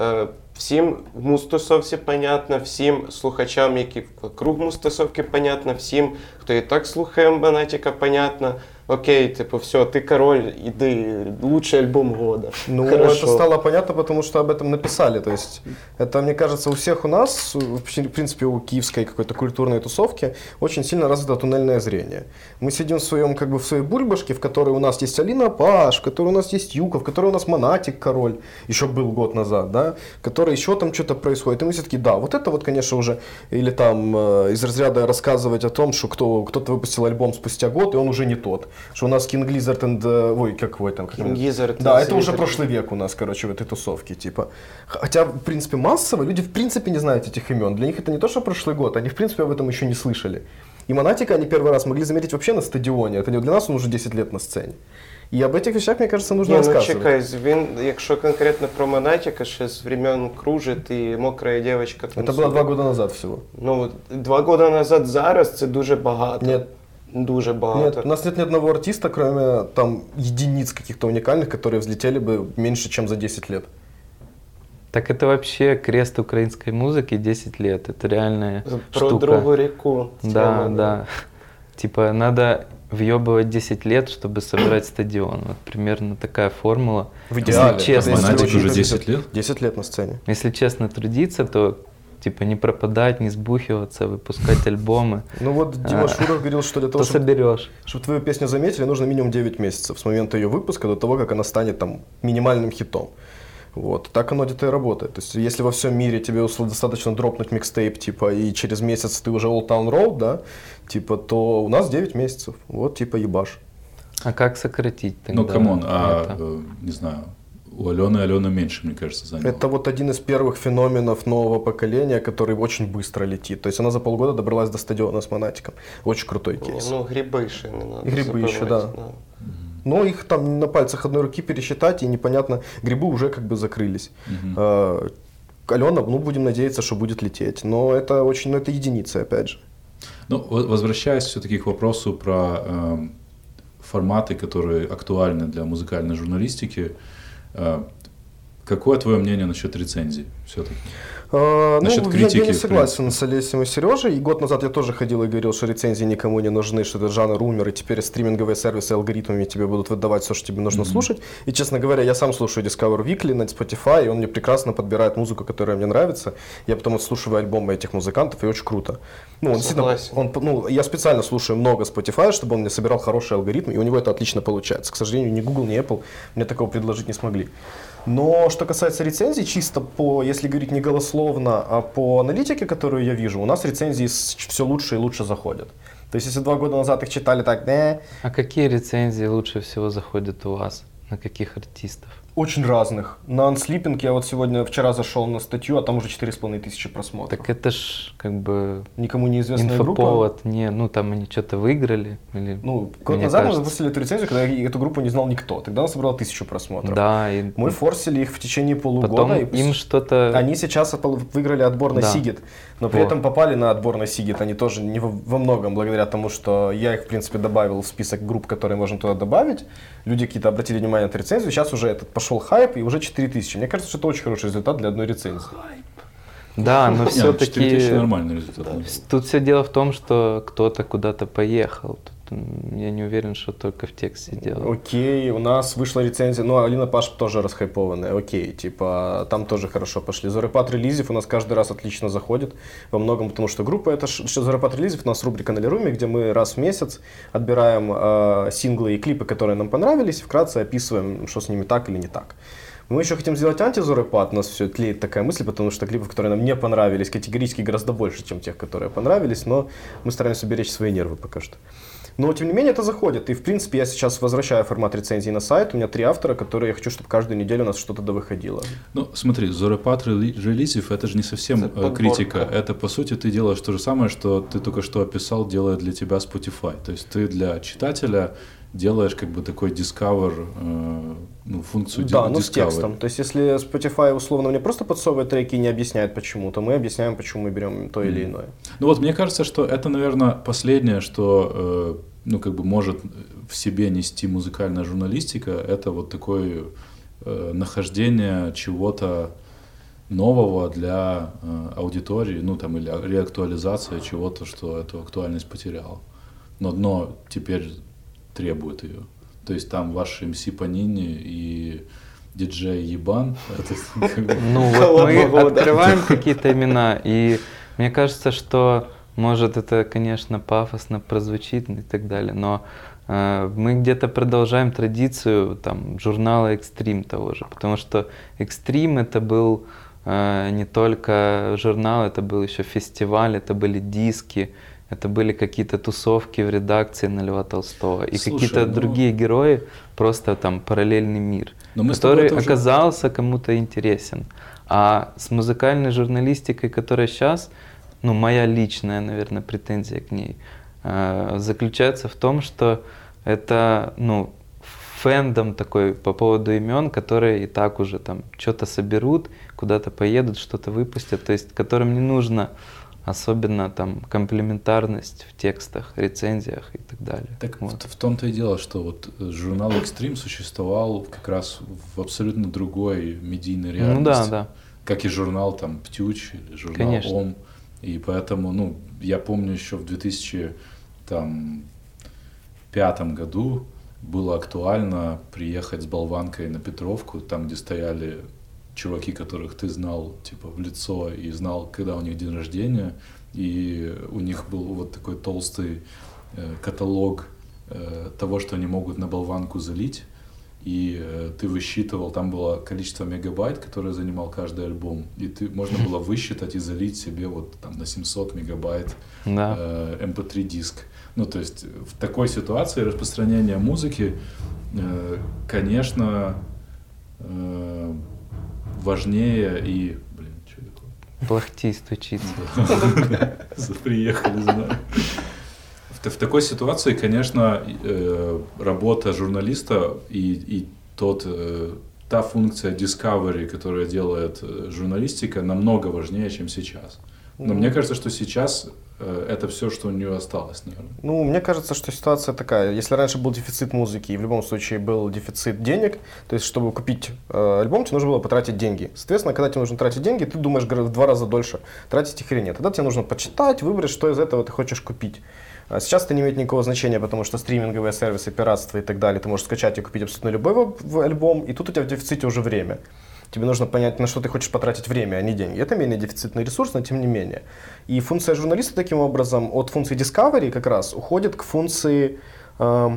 е, Всім в мустосовці понятно, всім слухачам, які вокруг мустосовки понятно, всім, хто і так слухає Монатіка, понятно. Окей, типу, все, ти король, іди, лучший альбом года. Ну, Хорошо. это стало понятно, потому что об этом написали. То есть, это, мне кажется, у всех у нас, в принципе, у киевской какой-то культурной тусовки, очень сильно развито туннельное зрение. Мы сидим в своем, как бы, в своей бульбашке, в которой у нас есть Алина Паш, в которой у нас есть Юка, в которой у нас Монатик король, еще был год назад, да, в которой еще там что-то происходит. И мы все таки да, вот это вот, конечно, уже, или там э, из разряда рассказывать о том, что кто, кто-то выпустил альбом спустя год, и он уже не тот Что у нас King Lizard and... э, Ой, как его там? как King его- Gizzard Да, and это уже Lizard. прошлый век у нас, короче, в этой тусовке, типа. Хотя, в принципе, массово люди, в принципе, не знают этих имен. Для них это не то, что прошлый год, они, в принципе, об этом еще не слышали. И Монатика они первый раз могли заметить вообще на стадионе. Это не для нас он уже 10 лет на сцене. И об этих вещах, мне кажется, нужно Ні, ну рассказывать. чекай, він, якщо конкретно про Монатіка, ще з времен кружит і мокрая дівчинка. Это было два года назад всего. Ну, два года назад зараз це дуже багато. Нет. Дуже багато. Нет, у нас нет ни одного артиста, кроме там единиц каких-то уникальных, которые взлетели бы меньше, чем за 10 лет. Так это вообще крест украинской музыки 10 лет. Это реальная Про штука. другу ріку. Да, тема, да. Типа надо въебывать 10 лет, чтобы собрать стадион. Вот примерно такая формула. В Если идеале. честно, если Монатик очень уже повезет. 10 лет? 10 лет на сцене. Если честно трудиться, то типа не пропадать, не сбухиваться, выпускать альбомы, Ну вот Дима А, Шуров говорил, что для то того, чтобы, соберешь. чтобы твою песню заметили, нужно минимум 9 месяцев с момента ее выпуска до того, как она станет там минимальным хитом. Вот. Так оно где-то и работает. То есть, если во всем мире тебе достаточно дропнуть микстейп, типа, и через месяц ты уже Old Town Road, да, типа, то у нас 9 месяцев. Вот, типа, ебаш. А как сократить тогда? Ну, come on, а, э, не знаю, у Alyona Alyona меньше, мне кажется, заняло. Это вот один из первых феноменов нового поколения, который очень быстро летит. То есть она за полгода добралась до стадиона с Монатиком. Очень крутой кейс. Ну, гриби ще не надо. Гриби ще, забувати, да. Но их там на пальцах одной руки пересчитать, и непонятно, грибы уже как бы закрылись. А, Алена, ну, будем надеяться, что будет лететь. Но это очень, ну, это единицы, опять же. Ну, во- возвращаясь все-таки к вопросу про эм, форматы, которые актуальны для музыкальной журналистики, э, какое твое мнение насчет рецензий все-таки? Ну, Насчет я- критики, я, не в согласен с Олесем и Сережей. И год назад я тоже ходил и говорил, что рецензии никому не нужны, что это жанр умер, и теперь стриминговые сервисы алгоритмами тебе будут выдавать все, что тебе нужно слушать. И, честно говоря, я сам слушаю Discover Weekly на Spotify, и он мне прекрасно подбирает музыку, которая мне нравится. Я потом отслушиваю альбомы этих музыкантов, и очень круто. Ну, он действительно, Согласен. он, ну, я специально слушаю много Spotify, чтобы он мне собирал хороший алгоритм, и у него это отлично получается. К сожалению, ни Google, ни Apple мне такого предложить не смогли. Но что касается рецензий, чисто по, если говорить не голословно, а по аналитике, которую я вижу, у нас рецензии все лучше и лучше заходят. То есть, если два года назад их читали так, «Э», А какие рецензии лучше всего заходят у вас? На каких артистов? Очень разных. На Unsleeping я вот сегодня, вчера зашел на статью, а там уже 4,5 тысячи просмотров. Так это ж как бы Никому неизвестная группа. инфоповод. Не, ну там они что-то выиграли. Или, Ну, год назад мы кажется. запустили эту рецензию, когда эту группу не знал никто. Тогда она собрала тысячу просмотров. Да, и Мы форсили их в течение полугода. потом и им что-то... Они сейчас выиграли отбор на Да. Сигит, но при Во. этом попали на отбор на Сигит. Они тоже не во, во многом благодаря тому, что я их, в принципе, добавил в список групп, которые можно туда добавить. Люди какие-то обратили внимание на эту рецензию. Сейчас уже этот пошел хайп, и уже 4000. Мне кажется, что это очень хороший результат для одной рецензии. Да, но Не, 4000 все-таки нормальный результат. тут все дело в том, что кто-то куда-то поехал. Я не уверен, что только в тексте дело. Окей, у нас вышла рецензия, ну, Алина Паш тоже расхайпованная, окей, типа, там тоже хорошо пошли. Зорепад релизов у нас каждый раз отлично заходит, во многом потому, что группа, это Зорепад релизов, у нас рубрика на Леруме, где мы раз в месяц отбираем э, синглы и клипы, которые нам понравились, вкратце описываем, что с ними так или не так. Мы еще хотим сделать антизорепад, у нас все тлеет такая мысль, потому что клипов, которые нам не понравились, категорически гораздо больше, чем тех, которые понравились, но мы стараемся беречь свои нервы пока что. Но, тем не менее, это заходит. И, в принципе, я сейчас возвращаю формат рецензии на сайт. У меня три автора, которые я хочу, чтобы каждую неделю у нас что-то да выходило. Ну, смотри, рели- релизов это же не совсем Это э, подборка. критика. Это, по сути, ты делаешь то же самое, что ты только что описал, делает для тебя Spotify. То есть ты для читателя делаешь как бы такой discover, э, ну, функцию да, ну с текстом. То есть, если Spotify условно мне просто подсовывает треки и не объясняет почему, то мы объясняем, почему мы берем то или иное. Ну вот мне кажется, что это, наверное, последнее, что э, ну как бы может в себе нести музыкальная журналистика, это вот такое э, нахождение чего-то нового для э, аудитории, ну там или реактуализация чего-то, что эту актуальность потеряло. Но дно теперь требует ее. То есть там ваш МС Панини и диджей Ебан, Ну вот мы открываем какие-то имена, и мне кажется, что может это, конечно, пафосно прозвучит и так далее, но э, мы где-то продолжаем традицию там журнала Extreme того же, потому что Extreme это был э, не только журнал, это был еще фестиваль, это были диски, это были какие-то тусовки в редакции на Льва Толстого и Слушай, какие-то ну- другие герои, просто там параллельный мир Но мы который уже- оказался кому-то интересен. А с музыкальной журналистикой, которая сейчас, ну, моя личная, наверное, претензия к ней, э, заключается в том, что это, ну, фэндом такой по поводу имен, которые и так уже там что-то соберут, куда-то поедут, что-то выпустят, то есть которым не нужно особенно там комплементарность в текстах, рецензиях и так далее. Так вот. в, в том-то и дело, что вот журнал Extreme существовал как раз в абсолютно другой медийной реальности. Ну да, да. Как и журнал там Птюч или журнал Конечно. Ом. И поэтому, ну, я помню еще в 2005 году было актуально приехать с болванкой на Петровку, там, где стояли чуваки, которых ты знал, типа, в лицо и знал, когда у них день рождения, и у них был вот такой толстый э, каталог э, того, что они могут на болванку залить, и э, ты высчитывал, там было количество мегабайт, которое занимал каждый альбом, и ты можно было высчитать и залить себе вот там на 700 мегабайт да. э, MP3 эм диск. Ну, то есть в такой ситуации распространение музыки, э, конечно, э, важнее и... Блин, что такое? Плахти стучится. Приехали, знаю. В такой ситуации, конечно, э, работа журналиста и, и тот, э, та функция discovery, которая делает э, журналистика, намного важнее, чем сейчас. Но мне кажется, что сейчас это все, что у нее осталось, наверное. Ну, мне кажется, что ситуация такая. Если раньше был дефицит музыки, и в любом случае был дефицит денег, то есть, чтобы купить э, альбом, тебе нужно было потратить деньги. Соответственно, когда тебе нужно тратить деньги, ты думаешь в два раза дольше, тратить их или нет. Тогда тебе нужно почитать, выбрать, что из этого ты хочешь купить. А сейчас это не имеет никакого значения, потому что стриминговые сервисы, пиратство и так далее, ты можешь скачать и купить абсолютно любой альбом, и тут у тебя в дефиците уже время. Тебе нужно понять, на что ты хочешь потратить время, а не деньги. Это менее дефицитный ресурс, но тем не менее. И функция журналиста таким образом от функции discovery как раз уходит к функции э,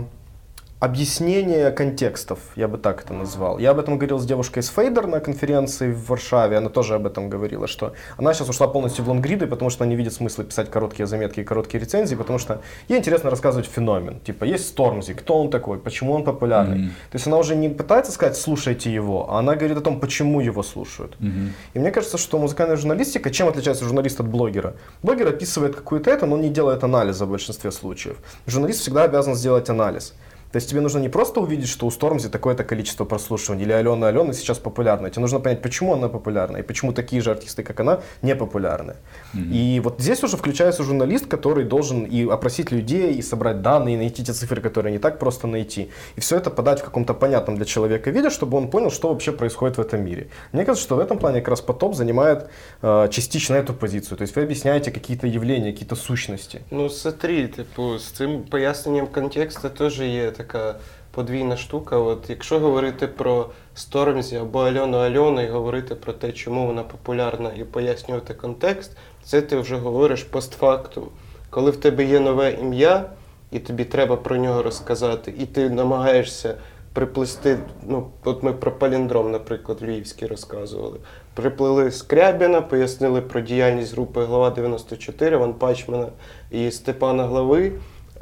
объяснение контекстов, я бы так это назвал. Я об этом говорил с девушкой из Фейдер на конференции в Варшаве, она тоже об этом говорила, что она сейчас ушла полностью в лонгриды, потому что она не видит смысла писать короткие заметки и короткие рецензии, потому что ей интересно рассказывать феномен. Типа, есть Стормзи, кто он такой, почему он популярный. Mm-hmm. То есть она уже не пытается сказать, слушайте его, а она говорит о том, почему его слушают. Mm-hmm. И мне кажется, что музыкальная журналистика, чем отличается журналист от блогера? Блогер описывает какую-то это, но не делает анализа в большинстве случаев. Журналист всегда обязан сделать анализ. То есть тебе нужно не просто увидеть, что у Стормзи такое-то количество прослушиваний, или Алена Алена сейчас популярна. Тебе нужно понять, почему она популярна, и почему такие же артисты, как она, не популярны. Mm-hmm. И вот здесь уже включается журналист, который должен и опросить людей, и собрать данные, и найти те цифры, которые не так просто найти. И все это подать в каком-то понятном для человека виде, чтобы он понял, что вообще происходит в этом мире. Мне кажется, что в этом плане как раз потоп занимает э, частично эту позицию. То есть вы объясняете какие-то явления, какие-то сущности. Ну смотри, типу, з цим поясненням контекста теж є така подвійна штука. От Якщо говорити про Стормзі або Альону Альону і говорити про те, чому вона популярна, і пояснювати контекст, це ти вже говориш постфактум. Коли в тебе є нове ім'я, і тобі треба про нього розказати, і ти намагаєшся приплести, ну, от ми про паліндром, наприклад, львівський розказували. Приплили Скрябіна, пояснили про діяльність групи Глава 94, Ван Пачмана і Степана Глави.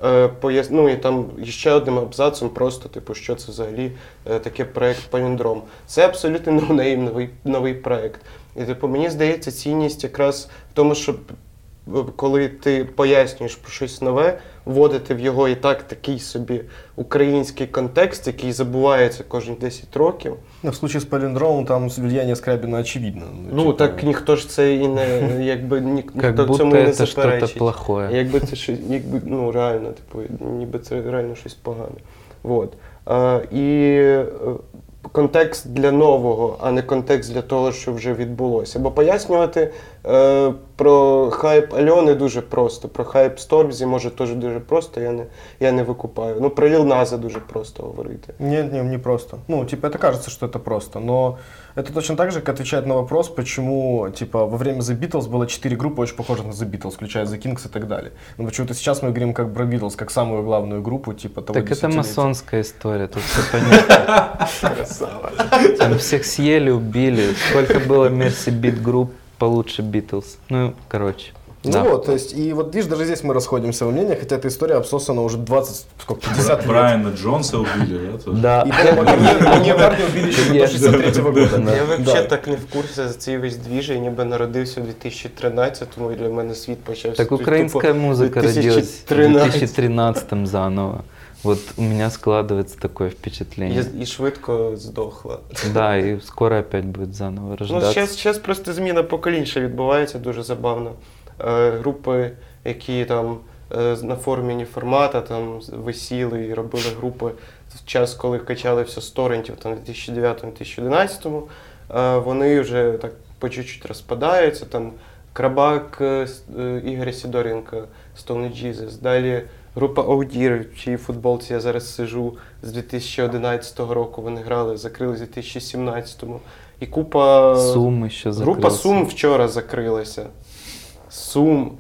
Е, пояс... Ну і там ще одним абзацом, просто, типу, що це взагалі е, таке проект Паліндром. Це абсолютно новий новий проект. І типу, мені здається, цінність якраз в тому, щоб коли ти пояснюєш про щось нове, вводити в його і так такий собі український контекст, який забувається кожні 10 років. Ну, в случае з паліндромом там влияння Скрябіна очевидно. Ну, ну так ніхто ж це і не якби ні, ніхто цьому не заперечить. плохое. Якби це щось, якби ну реально, типу, ніби це реально щось погане. Вот. А, І контекст для нового, а не контекст для того, що вже відбулося. Бо пояснювати е, про хайп Альони дуже просто, про хайп Стормзі може теж дуже просто, я не я не викупаю. Ну, про Лілназа дуже просто говорити. Ні, ні, не просто. Ну, типу, це кажеться, що це просто, но Это точно так же, как отвечать на вопрос, почему, типа, во время The Beatles было четыре группы очень похожих на The Beatles, включая The Kings и так далее. Но почему-то сейчас мы говорим как про Beatles, как самую главную группу, типа, того Так это масонская история, тут все понятно. Красава. Там всех съели, убили. Сколько было Мерси Бит групп получше Beatles. Ну, короче. Ну Да. вот, то есть, и вот видишь, даже здесь мы расходимся во мнениях, хотя эта история обсосана уже 20, сколько, 50 лет. Брайана Джонса убили, да? тоже? Да. И Пола Маккартни Маккартни убили еще до 63 года. Я Да. взагалі так не в курсі за цей весь двіж, я ніби народився у 2013-му, і для мене світ почався. Так типу, украинская музыка родилась в 2013. 2013 заново. Вот у меня складывается такое І, впечатление. і швидко здохла. Да, и скоро опять будет заново Ну, рождаться. зараз, зараз просто зміна поколінь ще відбувається дуже забавно. Е, групи, які там е, на формі формата там висіли і робили групи в час, коли качали все з торрентів, там 2009-2011, е, вони вже так по чуть-чуть розпадаються. Там Крабак Ігоря Сідоренка, Stone Jesus. Далі група Аудір, в чиїй футболці я зараз сижу з 2011 року. Вони грали, закрили з 2017-му. І купа Сум еще Група. Сум вчора закрилася. Сум.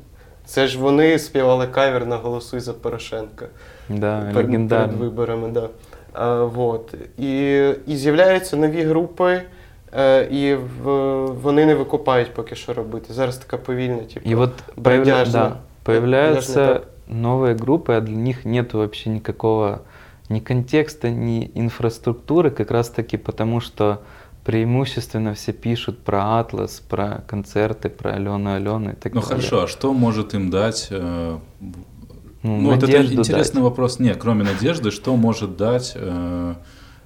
Це ж вони співали кавер на голосуй за Порошенка Да, перед, перед легендарно. виборами. Да. А, вот. І, і з'являються нові групи, е, і в, вони не викупають поки що робити. Зараз така повільна, типу. И вот появля- бродяжно. да, появляются Бродяжно новые группы, а для них нет вообще никакого ни контекста, ни инфраструктуры, как раз таки потому, что преимущественно все пишут про Атлас, про концерты, про Алену Алену и так Ну далее. хорошо, а что может им дать? э, Ну, Ну, вот это интересный дать. вопрос. Нет, кроме надежды, что может дать э,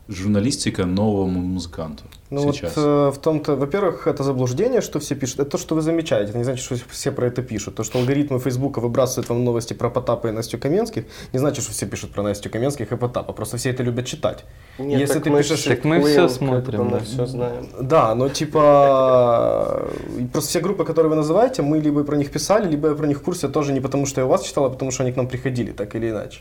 журналистика новому музыканту Ну сейчас? вот э, в том-то, во-первых, это заблуждение, что все пишут. Это то, что вы замечаете. Это не значит, что все про это пишут. То, что алгоритмы Фейсбука выбрасывают вам новости про Потапа и Настю Каменских, не значит, что все пишут про Настю Каменских и Потапа. Просто все это любят читать. Ні, Если так ты ми пишешь- ж Так мы слідкуємо, всё смотрим, как бы, да. Ми все знаємо. Да, но типа просто все группы, которые вы называете, мы либо про них писали, либо я про них в курсе тоже не потому, что я у вас читал, а потому, что они к нам приходили, так или иначе.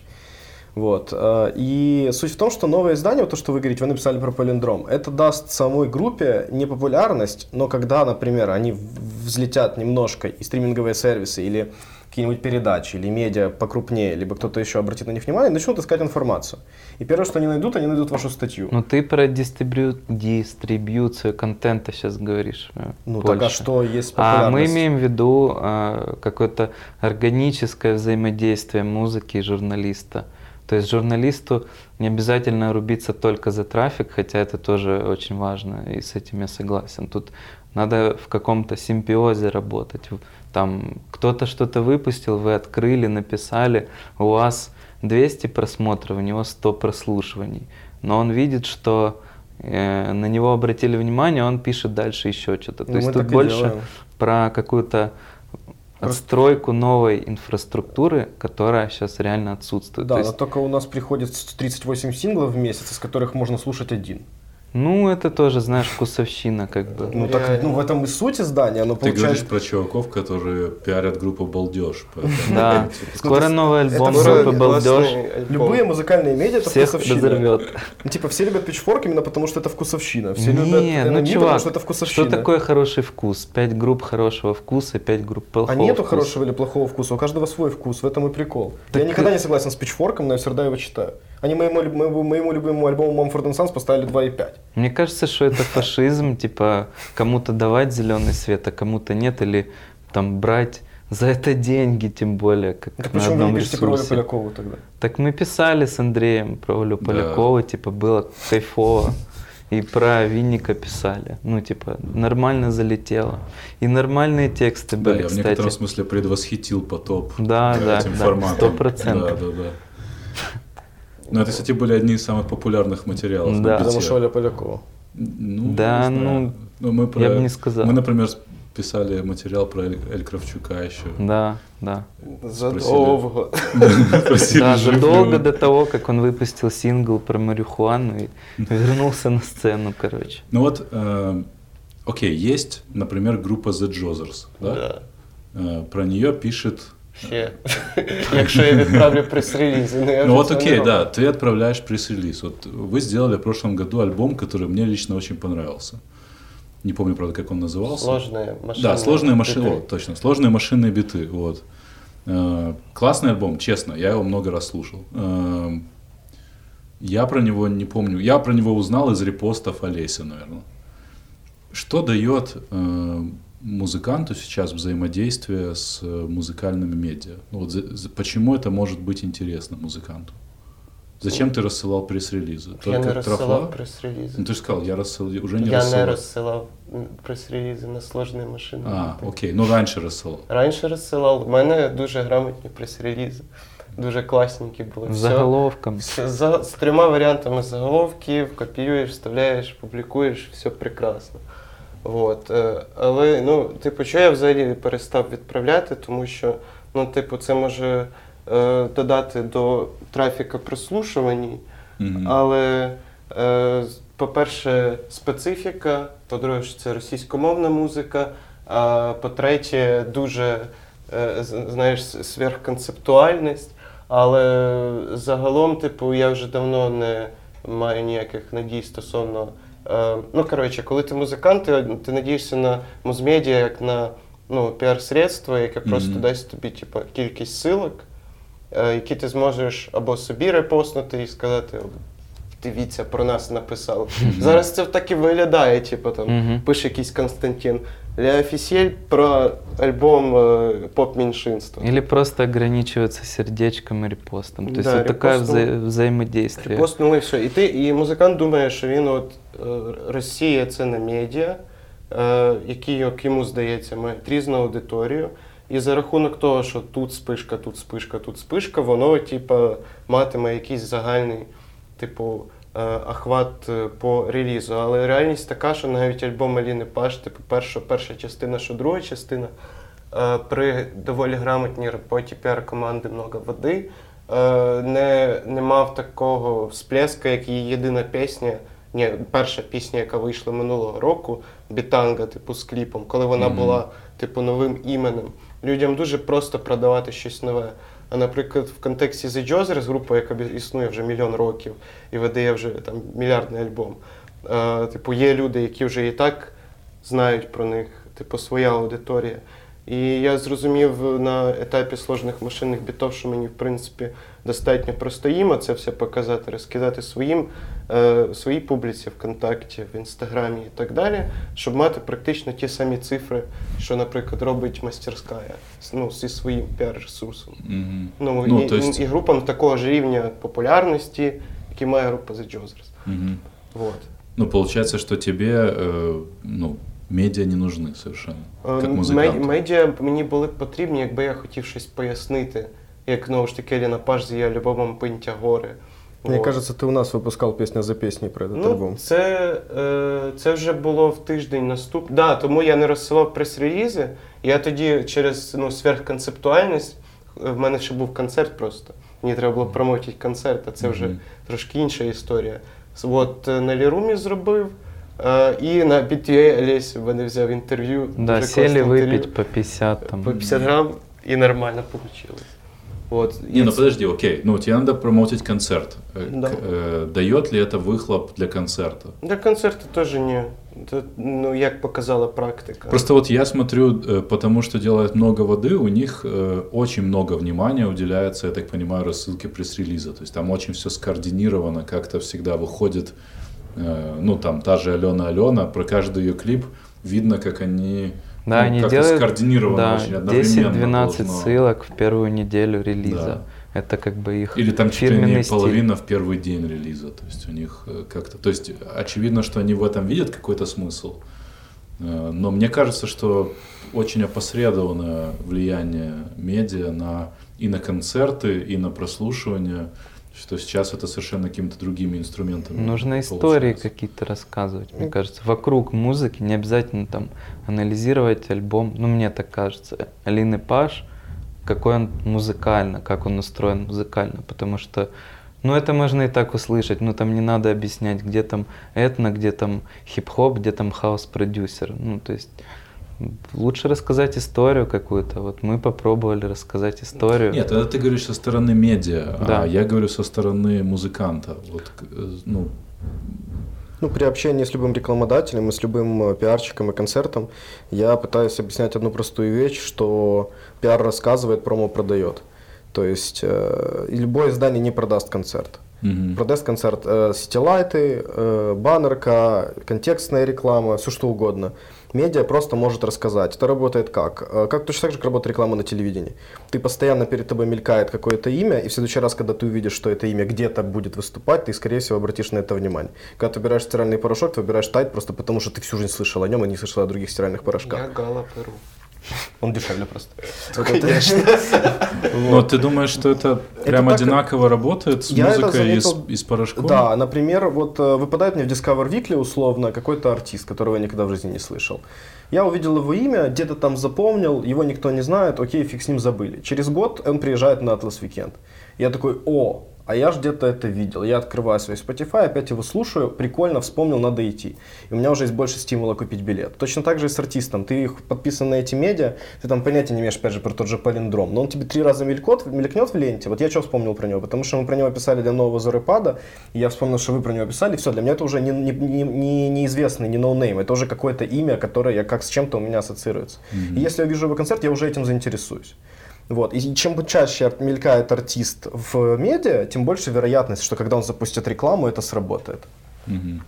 Вот. э, И суть в том, что новое издание, вот то, что вы говорите, вы написали про палиндром, это даст самой группе не популярность, но когда, например, они взлетят немножко, и стриминговые сервисы, или какие-нибудь передачи, или медиа покрупнее, либо кто-то еще обратит на них внимание, начнут искать информацию. И первое, что они найдут, они найдут вашу статью. Ну ты про дистрибью... дистрибьюцию контента сейчас говоришь. э, Ну так а больше. что есть А мы популярность? имеем в виду а, какое-то органическое взаимодействие музыки и журналиста. То есть журналисту не обязательно рубиться только за трафик, хотя это тоже очень важно, и с этим я согласен. Тут надо в каком-то симбиозе работать. Там кто-то что-то выпустил, вы открыли, написали, у вас 200 просмотров, у него 100 прослушиваний. Но он видит, что э, на него обратили внимание, он пишет дальше еще что-то. То Ну, есть тут больше делаем. про какую-то отстройку новой инфраструктуры, которая сейчас реально отсутствует. Да, То но есть, только у нас приходит 38 синглов в месяц, из которых можно слушать один. Ну, это тоже, знаешь, вкусовщина как бы. Ну, так, ну в этом и суть издания, оно Ты получается... говоришь про чуваков, которые пиарят группу «Балдеж». Да, скоро это- новый альбом скоро группы «Балдеж». Любые музыкальные медиа это вкусовщина. разорвет. Ну, типа все любят Pitchfork именно потому, что это вкусовщина. Все любят ну чувак, что это что вкусовщина. такое хороший вкус? Пять групп хорошего вкуса, пять групп плохого А нету хорошего или плохого вкуса, у каждого свой вкус, в этом и прикол. Я никогда не согласен с Pitchfork, но я всегда его читаю. Они моему, моему, моему любимому альбому Mumford Sons поставили 2,5. Мне кажется, что это фашизм, типа кому-то давать зеленый свет, а кому-то нет, или там брать за это деньги, тем более, как Так на почему вы одном не пишете про Олю ресурсе. Полякову тогда? Так мы писали с Андреем про Олю Да. Полякову, типа было кайфово. И про Винника писали. Ну, типа, нормально залетело. И нормальные тексты Да, были, я в кстати. некотором смысле предвосхитил потоп Да, да, этим да, форматом. сто процентов. Да, да, да. Но это, кстати, были одни из самых популярных материалов на Да. Потому что Оля Полякова. Ну, Да, ну, Ну, мы про... я бы не сказал. Мы, например, писали материал про Эль, Эль Кравчука еще. Да, да. Спросили, Да, задолго до того, как он выпустил сингл про марихуану и вернулся на сцену, короче. Ну вот, э, окей, есть, например, группа The Jozzers, да? Да. Э, про нее пишет... Ще. Якщо я відправлю прес-релізи. Ну, Ну вот окей, да, ты отправляешь пресс-релиз. Вот вы сделали в прошлом году альбом, который мне лично очень понравился. Не помню, правда, как он назывался. Сложная машина. Да, сложные машины, вот, точно, сложные машинные биты, вот. Э, Классный альбом, честно, я его много раз слушал. Эм, Я про него не помню, я про него узнал из репостов Олеся, наверное. Что дает э, музыканту сейчас взаимодействие с э, музыкальными медиа? Ну, вот за- за- почему это может быть интересно музыканту? Зачем ты рассылал пресс-релизы? Я Только не трафла? розсилав прес-релізи. Ну ты же сказал, я рассылал, уже не Я рассылал. не розсилав м, прес-релізи на сложні машини. А, окей, ну раньше рассылал. Раніше розсилав. У мене дуже грамотні прес-релізи. Дуже класненькі були. С Все- заголовком. все за- з трьома варіантами заголовків, копіюєш, вставляєш, публікуєш, все прекрасно. От. е, Але, ну, типу, що я взагалі перестав відправляти, тому що, ну, типу, це може е, додати до трафіка прослушувань, Мгм. але, е, по-перше, специфіка, по-друге, що це російськомовна музика, а по-третє, дуже е, знаєш, сверхконцептуальність. Але загалом, типу, я вже давно не маю ніяких надій стосовно. Е, ну, коротше, коли ти музикант, ти, ти надієшся на музмедіа як на ну, піар-средство, яке просто Мгм. дасть тобі типу, кількість силок, е, які ти зможеш або собі репостнути і сказати. Дивіться, про нас написали. Зараз це так і виглядає, типу там пише якийсь Константин. Ля Офісель про альбом е, поп-меньшинства. Или просто ограничиваться сердечком и репостом. То есть Да, вот такое вза- взаимодействие. Репостнули і все. І, ти, і музикант думає, що він от е, Росія це не медіа, е, які, як йому здається, мають різну аудиторію. І за рахунок того, що тут спишка, тут спишка, тут спишка, воно типа, матиме якийсь загальний, типу, охват е, по релізу. Але реальність така, що навіть альбом Аліни Паш, типу, перша, перша частина, що друга частина, е, при доволі грамотній роботі піар-команди много води, е, не, не мав такого всплеска, як її єдина пісня. Ні, перша пісня, яка вийшла минулого року, Бітанга, типу, з кліпом, коли вона Мгм. була типу новим іменем. Людям дуже просто продавати щось нове. А наприклад, в контексті The Jozers, група, яка існує вже мільйон років і видає вже там мільярдний альбом. Е, типу, є люди, які вже і так знають про них, типу, своя аудиторія. І я зрозумів на етапі сложних машинних бітов, що мені, в принципі, достатньо просто їм це все показати, розкидати своїм, е, своїй публіці ВКонтакті, в Інстаграмі і так далі, щоб мати практично ті самі цифри, що, наприклад, робить мастерська ну, зі своїм піар-ресурсом. Мгм. Ну, Ну, і, есть- і групам такого ж рівня популярності, які має група The Jozzers. Мгм. Вот. Ну, получается, что тебе, э, ну, медиа не нужны совершенно, как Е, музыканту. мед- Медіа мені були б потрібні, якби я хотів щось пояснити, як знову ж таки Еліна Паш з її альбомом Пинтя гори. Мне Вот. кажется, ты у нас выпускал песня за песней про этот Ну, альбом. це, е, це вже було в тиждень наступ. Да, тому я не розсилав прес-релізи. Я тоді через ну, сверхконцептуальність, е, в мене ще був концерт просто. Мені треба було промовити концерт, а це вже Мгм. трошки інша історія. От е, на Лірумі зробив. е, І на BTA Олесі в мене взяв інтерв'ю. Да, дуже сели класне выпить інтерв'ю. по 50 там. по 50 грам, і нормально вийшло. От. Не, І ну це- подожди, окей. Ну, тебе надо промоутить концерт. Э, Да. к- э, дает ли это выхлоп для концерта? Для концерту теж ні. Це, ну, як показала практика. Просто вот я смотрю, э, потому что делают много воды, у них э, очень много внимания уделяется, я так понимаю, рассылке пресс-релиза. То есть там очень все скоординировано, как-то всегда выходит, э, ну там та же Алена Алена, про каждый ее клип видно, как они Да, ну, они как-то делают скоординировано да, очень одновременно 10-12 должно. ссылок в первую неделю релиза. Это как бы их Или там чуть ли не стиль. половина в первый день релиза. То есть у них э, как-то... То есть очевидно, что они в этом видят какой-то смысл. Э, Но мне кажется, что очень опосредованное влияние медиа на, и на концерты, и на прослушивание, что сейчас это совершенно какими-то другими инструментами. Нужно истории какие-то рассказывать, мне кажется, вокруг музыки, не обязательно там анализировать альбом. Ну, мне так кажется. Алины Паш, какой он музыкально, как он устроен музыкально, потому что ну, это можно и так услышать, ну, там не надо объяснять, где там этно, где там хип-хоп, где там хаос-продюсер. Ну, то есть лучше рассказать историю какую-то. Вот мы попробовали рассказать историю. Нет, это ты говоришь со стороны медиа, Да. а я говорю со стороны музыканта. Вот, э, ну, Ну, при общении с любым рекламодателем и с любым э, пиарщиком и концертом я пытаюсь объяснять одну простую вещь, что пиар рассказывает, промо продает. То есть э, любое издание не продаст концерт. Мгм. Продест-концерт, э, сетилайты, э, баннерка, контекстная реклама, все что угодно. Медиа просто может рассказать. Это работает как? Э, Как точно так же, как работает реклама на телевидении. Ты постоянно перед тобой мелькает какое-то имя, и в следующий раз, когда ты увидишь, что это имя где-то будет выступать, ты, скорее всего, обратишь на это внимание. Когда ты выбираешь стиральный порошок, ты выбираешь Тайд просто потому, что ты всю жизнь слышал о нем и не слышал о других стиральных порошках. Я Гала Перу. Он дешевле просто. Конечно. Но ты думаешь, что это прям одинаково работает с музыкой из порошков? Да, например, вот э, выпадает мне в Discover Weekly условно какой-то артист, которого я никогда в жизни не слышал. Я увидел его имя, где-то там запомнил, его никто не знает, окей, фиг с ним забыли. Через год он приезжает на Atlas Weekend. Я такой, о, а я ж где-то это видел. Я открываю свой Spotify, опять его слушаю, прикольно, вспомнил, надо идти. И у меня уже есть больше стимула купить билет. Точно так же и с артистом. Ты их подписан на эти медиа, ты там понятия не имеешь, опять же, про тот же Паліндром. Но он тебе три раза мелькнет, мелькнет в ленте. Вот я что вспомнил про него? Потому что мы про него писали для нового Зорепада, и я вспомнил, что вы про него писали. Все, для меня это уже не, не, не, не- неизвестный, не no name. Это уже какое-то имя, которое я как с чем-то у меня ассоциируется. И если я вижу его концерт, я уже этим заинтересуюсь. Вот. И чем чаще мелькает артист в медиа, тем больше вероятность, что когда он запустит рекламу, это сработает. Мгм.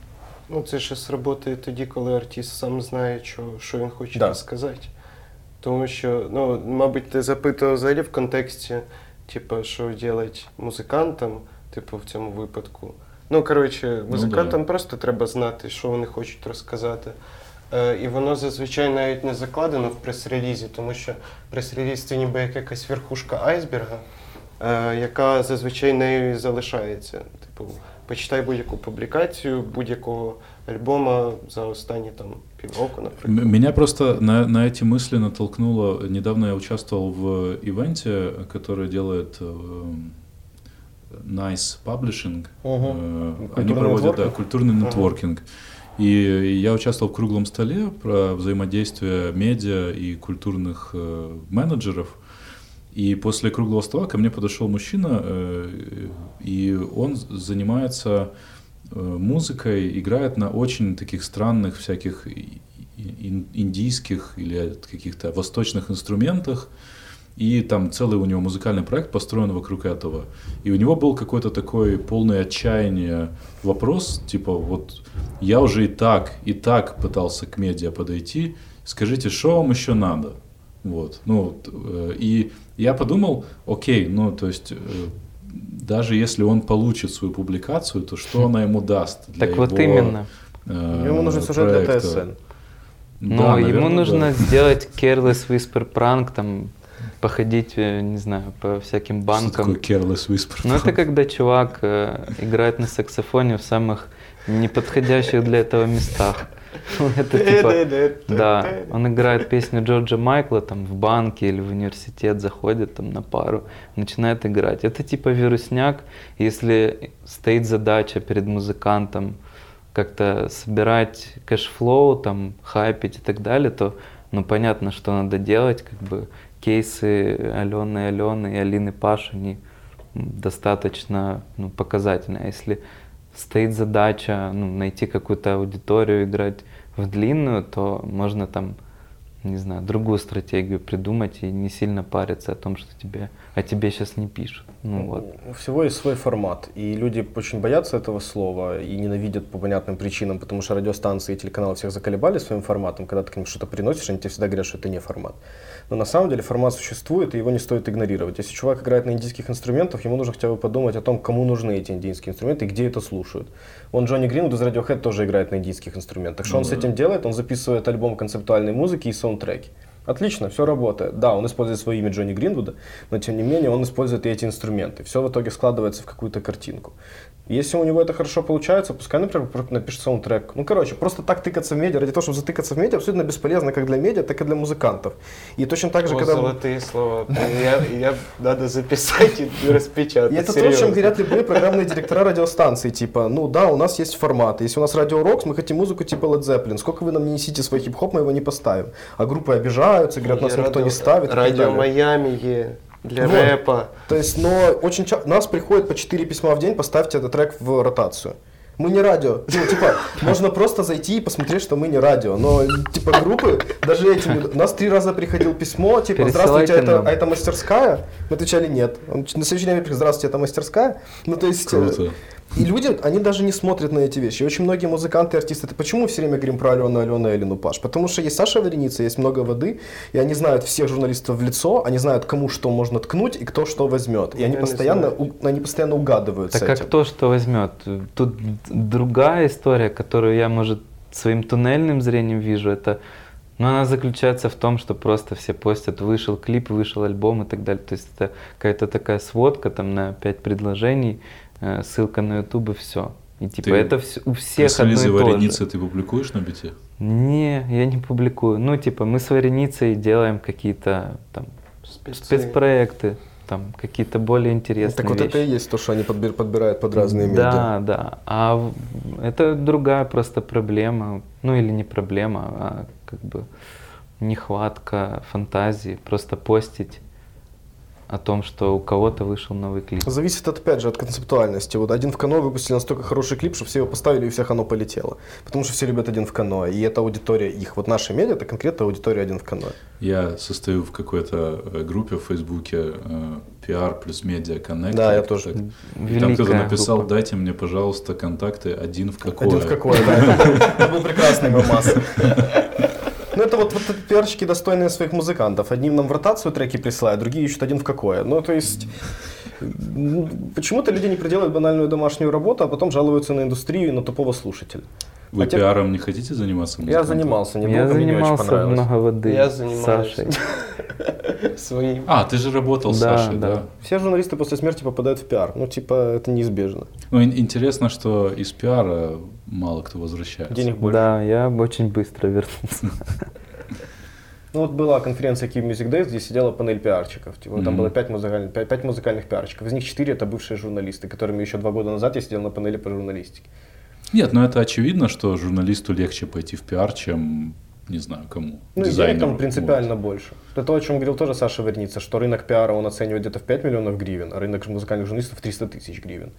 Ну, це ще сработає тоді, коли артист сам знає, що, що він хоче Да. розказати. Тому що, ну, мабуть, ти запитував взагалі в контексті, типу, що робити музикантам, типу, в цьому випадку. Ну, коротше, музикантам просто треба знати, що вони хочуть розказати. Е, і воно зазвичай навіть не закладено в прес-релізі, тому що прес-реліз це ніби як якась верхушка айсберга, е, яка зазвичай нею і залишається. Типу, почитай будь-яку публікацію будь-якого альбома за останні там півроку, наприклад. М- Меня просто на, на эти мысли натолкнуло. Недавно я участвовал в ивенте, который делает э, Nice Publishing. Мгм. Э, Культурный Они проводят да, нетворкинг? культурный Ага. нетворкинг. И я участвовал в круглом столе про взаимодействие медиа и культурных э, менеджеров. И после круглого стола ко мне подошел мужчина, э, и он занимается э, музыкой, играет на очень таких странных всяких индийских или каких-то восточных инструментах. И там целый у него музыкальный проект построен вокруг этого. И у него был какой-то такой полный отчаяния вопрос, типа вот я уже и так, и так пытался к медиа подойти, скажите, что вам еще надо? Вот, ну, вот, э, и я подумал, окей, ну, то есть, э, даже если он получит свою публикацию, то что она ему даст? для Так вот его, именно. э, Ему нужен сюжет для проекта? ТСН. Ну, Да, ему наверное, нужно да. сделать careless whisper prank, там, походить, э, не знаю, по всяким Что банкам. такое careless whisper? Ну, это когда чувак э, играет на саксофоне в самых неподходящих для этого местах. Это типа, да, он играет песню Джорджа Майкла там в банке или в университет, заходит там на пару, начинает играть. Это типа вирусняк, если стоит задача перед музыкантом как-то собирать cash flow, там, хайпить и так далее, то ну понятно, что надо делать, как бы кейсы Алены Алены и Алины Паш, они достаточно ну, показательны. А если стоит задача ну, найти какую-то аудиторию, играть в длинную, то можно там, не знаю, другую стратегию придумать и не сильно париться о том, что тебе, о тебе сейчас не пишут. Ну вот. У всего есть свой формат, и люди очень боятся этого слова и ненавидят по понятным причинам, потому что радиостанции и телеканалы всех заколебали своим форматом. Когда ты к ним что-то приносишь, они тебе всегда говорят, что это не формат. Но на самом деле формат существует, и его не стоит игнорировать. Если чувак играет на индийских инструментах, ему нужно хотя бы подумать о том, кому нужны эти индийские инструменты и где это слушают. Вон Джонни Гринвуд из Radiohead тоже играет на индийских инструментах. Что Ну он с да. этим делает? Он записывает альбом концептуальной музыки и саундтреки. Отлично, все работает. Да, он использует свое имя Джонни Гринвуда, но тем не менее он использует и эти инструменты. Все в итоге складывается в какую-то картинку. Если у него это хорошо получается, пускай, например, про- напишет саундтрек. Ну, короче, просто так тыкаться в медиа, ради того, чтобы затыкаться в медиа, абсолютно бесполезно как для медиа, так и для музыкантов. И точно так же, О, когда... золотые слова. Я, я надо записать и распечатать. И это то, серьезно. чем говорят любые программные директора радиостанций. Типа, ну да, у нас есть формат. Если у нас радио Рокс, мы хотим музыку типа Led Zeppelin. Сколько вы нам не несите свой хип-хоп, мы его не поставим. А группы обижаются, говорят, нас Є никто не радіо- ставит. и так Радіо далее. Майами є для Вот. репа. То есть, но очень часто нас приходит по 4 письма в день, поставьте этот трек в ротацию. Мы не радио. Ну, типа, можно просто зайти и посмотреть, что мы не радио. Но, типа, группы, даже этими... У нас три раза приходило письмо, типа, здравствуйте, это, а это мастерская? Мы отвечали, нет. Он на следующий день здравствуйте, это мастерская? Ну, то есть... э, Круто. И люди, они даже не смотрят на эти вещи. И очень многие музыканты и артисты, это почему мы все время говорим про Алену, Алену и Элену Паш? Потому что есть Саша Вареница, есть много воды, и они знают всех журналистов в лицо, они знают, кому что можно ткнуть и кто что возьмет. И Я они постоянно, у- они постоянно угадывают Так этим. кто что возьмет? Тут другая история, которую я, может, своим туннельным зрением вижу, это но она заключается в том, что просто все постят, вышел клип, вышел альбом и так далее. То есть это какая-то такая сводка там на пять предложений, ссылка на YouTube и все. И типа Ты это вс- у всех одно и. Вареницы ты публикуешь на бите? Не, я не публикую. Ну, типа, мы с Вареницей делаем какие-то там Спецы. спецпроекты, там какие-то более интересные Так вот вещи. это и есть то, что они подбир- подбирают под разные медиа. Да, да. А это другая просто проблема. Ну или не проблема, а как бы нехватка фантазии. Просто постить о том, что у кого-то вышел новый клип. Зависит, опять же, от концептуальности. Вот один в Кано выпустили настолько хороший клип, что все его поставили, и у всех оно полетело. Потому что все любят один в Кано, и это аудитория их. Вот наши медиа, это конкретно аудитория один в Кано. Я состою в какой-то э, группе в Фейсбуке э, PR плюс медиа коннект. Да, я тоже. И там кто-то написал, группа. дайте мне, пожалуйста, контакты один в какое. Один в какое, да. Это, это был прекрасный мемас. Ну, это вот, вот пиарщики, достойные своих музыкантов. Одним нам в ротацию треки присылают, другие ищут один в какое. Ну, то есть, почему-то люди не проделают банальную домашнюю работу, а потом жалуются на индустрию и на тупого слушателя. Вы А те- пиаром не хотите заниматься? Я занимался недолго, Я мне не очень занимался понравилось. много воды Я занимаюсь. Сашей. Своим. А, ты же работал с Да, Сашей, да. да? Все журналисты после смерти попадают в пиар. Ну, типа, это неизбежно. Ну, ин- интересно, что из пиара мало кто возвращается. Денег больше. Да, я очень быстро вернулся. Ну, вот была конференция Key Music Days, где сидела панель пиарщиков. Типа, Там Мгм. было пять, музыкальных, пять, пять музыкальных пиарщиков. Из них четыре это бывшие журналисты, которыми еще два года назад я сидел на панели по журналистике. Нет, ну это очевидно, что журналисту легче пойти в пиар, чем, не знаю, кому. Ну, Дизайнеру. там принципиально больше. Это то, о чем говорил тоже Саша Верница, что рынок пиара он оценивает где-то в 5 миллионов гривен, а рынок музыкальных журналистов в 300 тысяч гривен.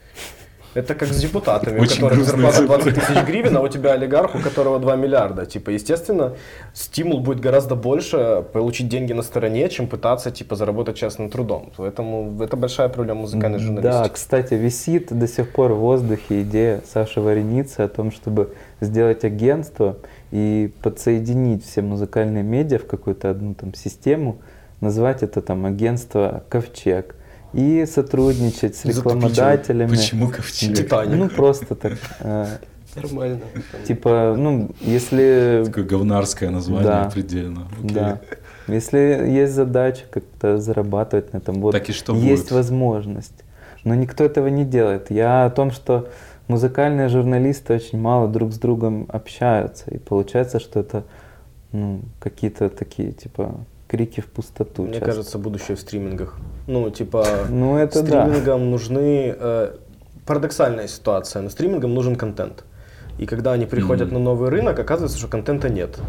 Это как с депутатами, у Очень которых грустные зарплата цифры. 20 тысяч гривен, а у тебя олигарх, у которого 2 миллиарда. Типа, естественно, стимул будет гораздо больше получить деньги на стороне, чем пытаться, типа, заработать частным трудом. Поэтому это большая проблема музыкальной журналистики. Да, кстати, висит до сих пор в воздухе идея Саши Вареницы о том, чтобы сделать агентство и подсоединить все музыкальные медиа в какую-то одну там систему, назвать это там агентство «Ковчег» и сотрудничать с рекламодателями. Почему ковчег? Титаник. Ну, просто так. э, Нормально. Типа, ну, если... Такое говнарское название Да. предельно. Окей. Да. Если есть задача как-то зарабатывать на этом, вот Так и что есть будет? возможность. Но никто этого не делает. Я о том, что музыкальные журналисты очень мало друг с другом общаются. И получается, что это ну, какие-то такие, типа, крики в пустоту. Мне часто. кажется, будущее в стримингах. Ну, типа, Ну, это да. стримингам нужны... э, парадоксальная ситуация, но стримингам нужен контент. И когда они приходят Мгм. на новый рынок, оказывается, что контента нет.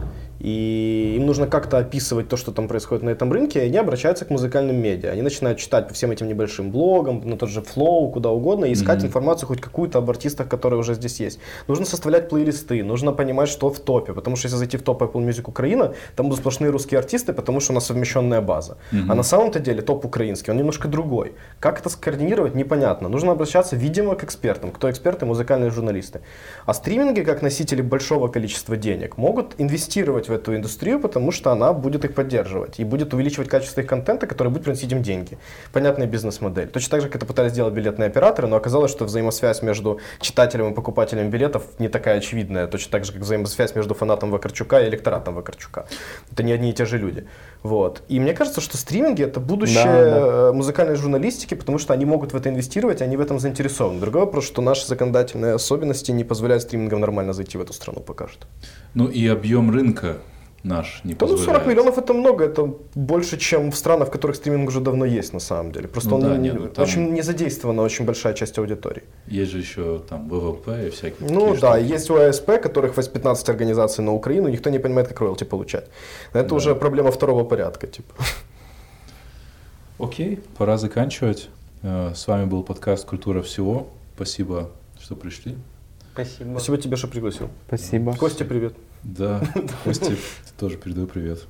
И им нужно как-то описывать то, что там происходит на этом рынке, и они обращаются к музыкальным медиа. Они начинают читать по всем этим небольшим блогам, на тот же Flow, куда угодно, и искать Мгм. информацию хоть какую-то об артистах, которые уже здесь есть. Нужно составлять плейлисты, нужно понимать, что в топе, потому что если зайти в топ Apple Music Украина, там будут сплошные русские артисты, потому что у нас совмещенная база. Мгм. А на самом-то деле топ украинский, он немножко другой. Как это скоординировать, непонятно. Нужно обращаться, видимо, к экспертам. Кто эксперты? Музыкальные журналисты. А стриминги, как носители большого количества денег, могут инвестировать в эту индустрию, потому что она будет их поддерживать и будет увеличивать качество их контента, который будет приносить им деньги. Понятная бизнес-модель. Точно так же, как это пытались сделать билетные операторы, но оказалось, что взаимосвязь между читателем и покупателем билетов не такая очевидная. Точно так же, как взаимосвязь между фанатом Вакарчука и электоратом Вакарчука. Это не одни и те же люди. Вот. И мне кажется, что стриминги это будущее Да, да. э, музыкальной журналистики, потому что они могут в это инвестировать, они в этом заинтересованы. Другой вопрос, что наши законодательные особенности не позволяют стримингам нормально зайти в эту страну пока что. Ну и объем рынка наш не Да, ну 40 позволяет. миллионов это много, это больше, чем в странах, в которых стриминг уже давно есть на самом деле. Просто Ну он да, не- ну там- очень не задействована очень большая часть аудитории. Есть же еще там ВВП и всякие Ну такие да, штуки. есть ОАСП, которых 15 организаций на Украину, никто не понимает, как роялти получать. Это Да. уже проблема второго порядка, типа. Окей, пора заканчивать. Э, С вами был подкаст «Культура всего». Спасибо, что пришли. Спасибо. Спасибо тебе, что пригласил. Спасибо. Костя, привет. Да, Косте тоже передаю привет.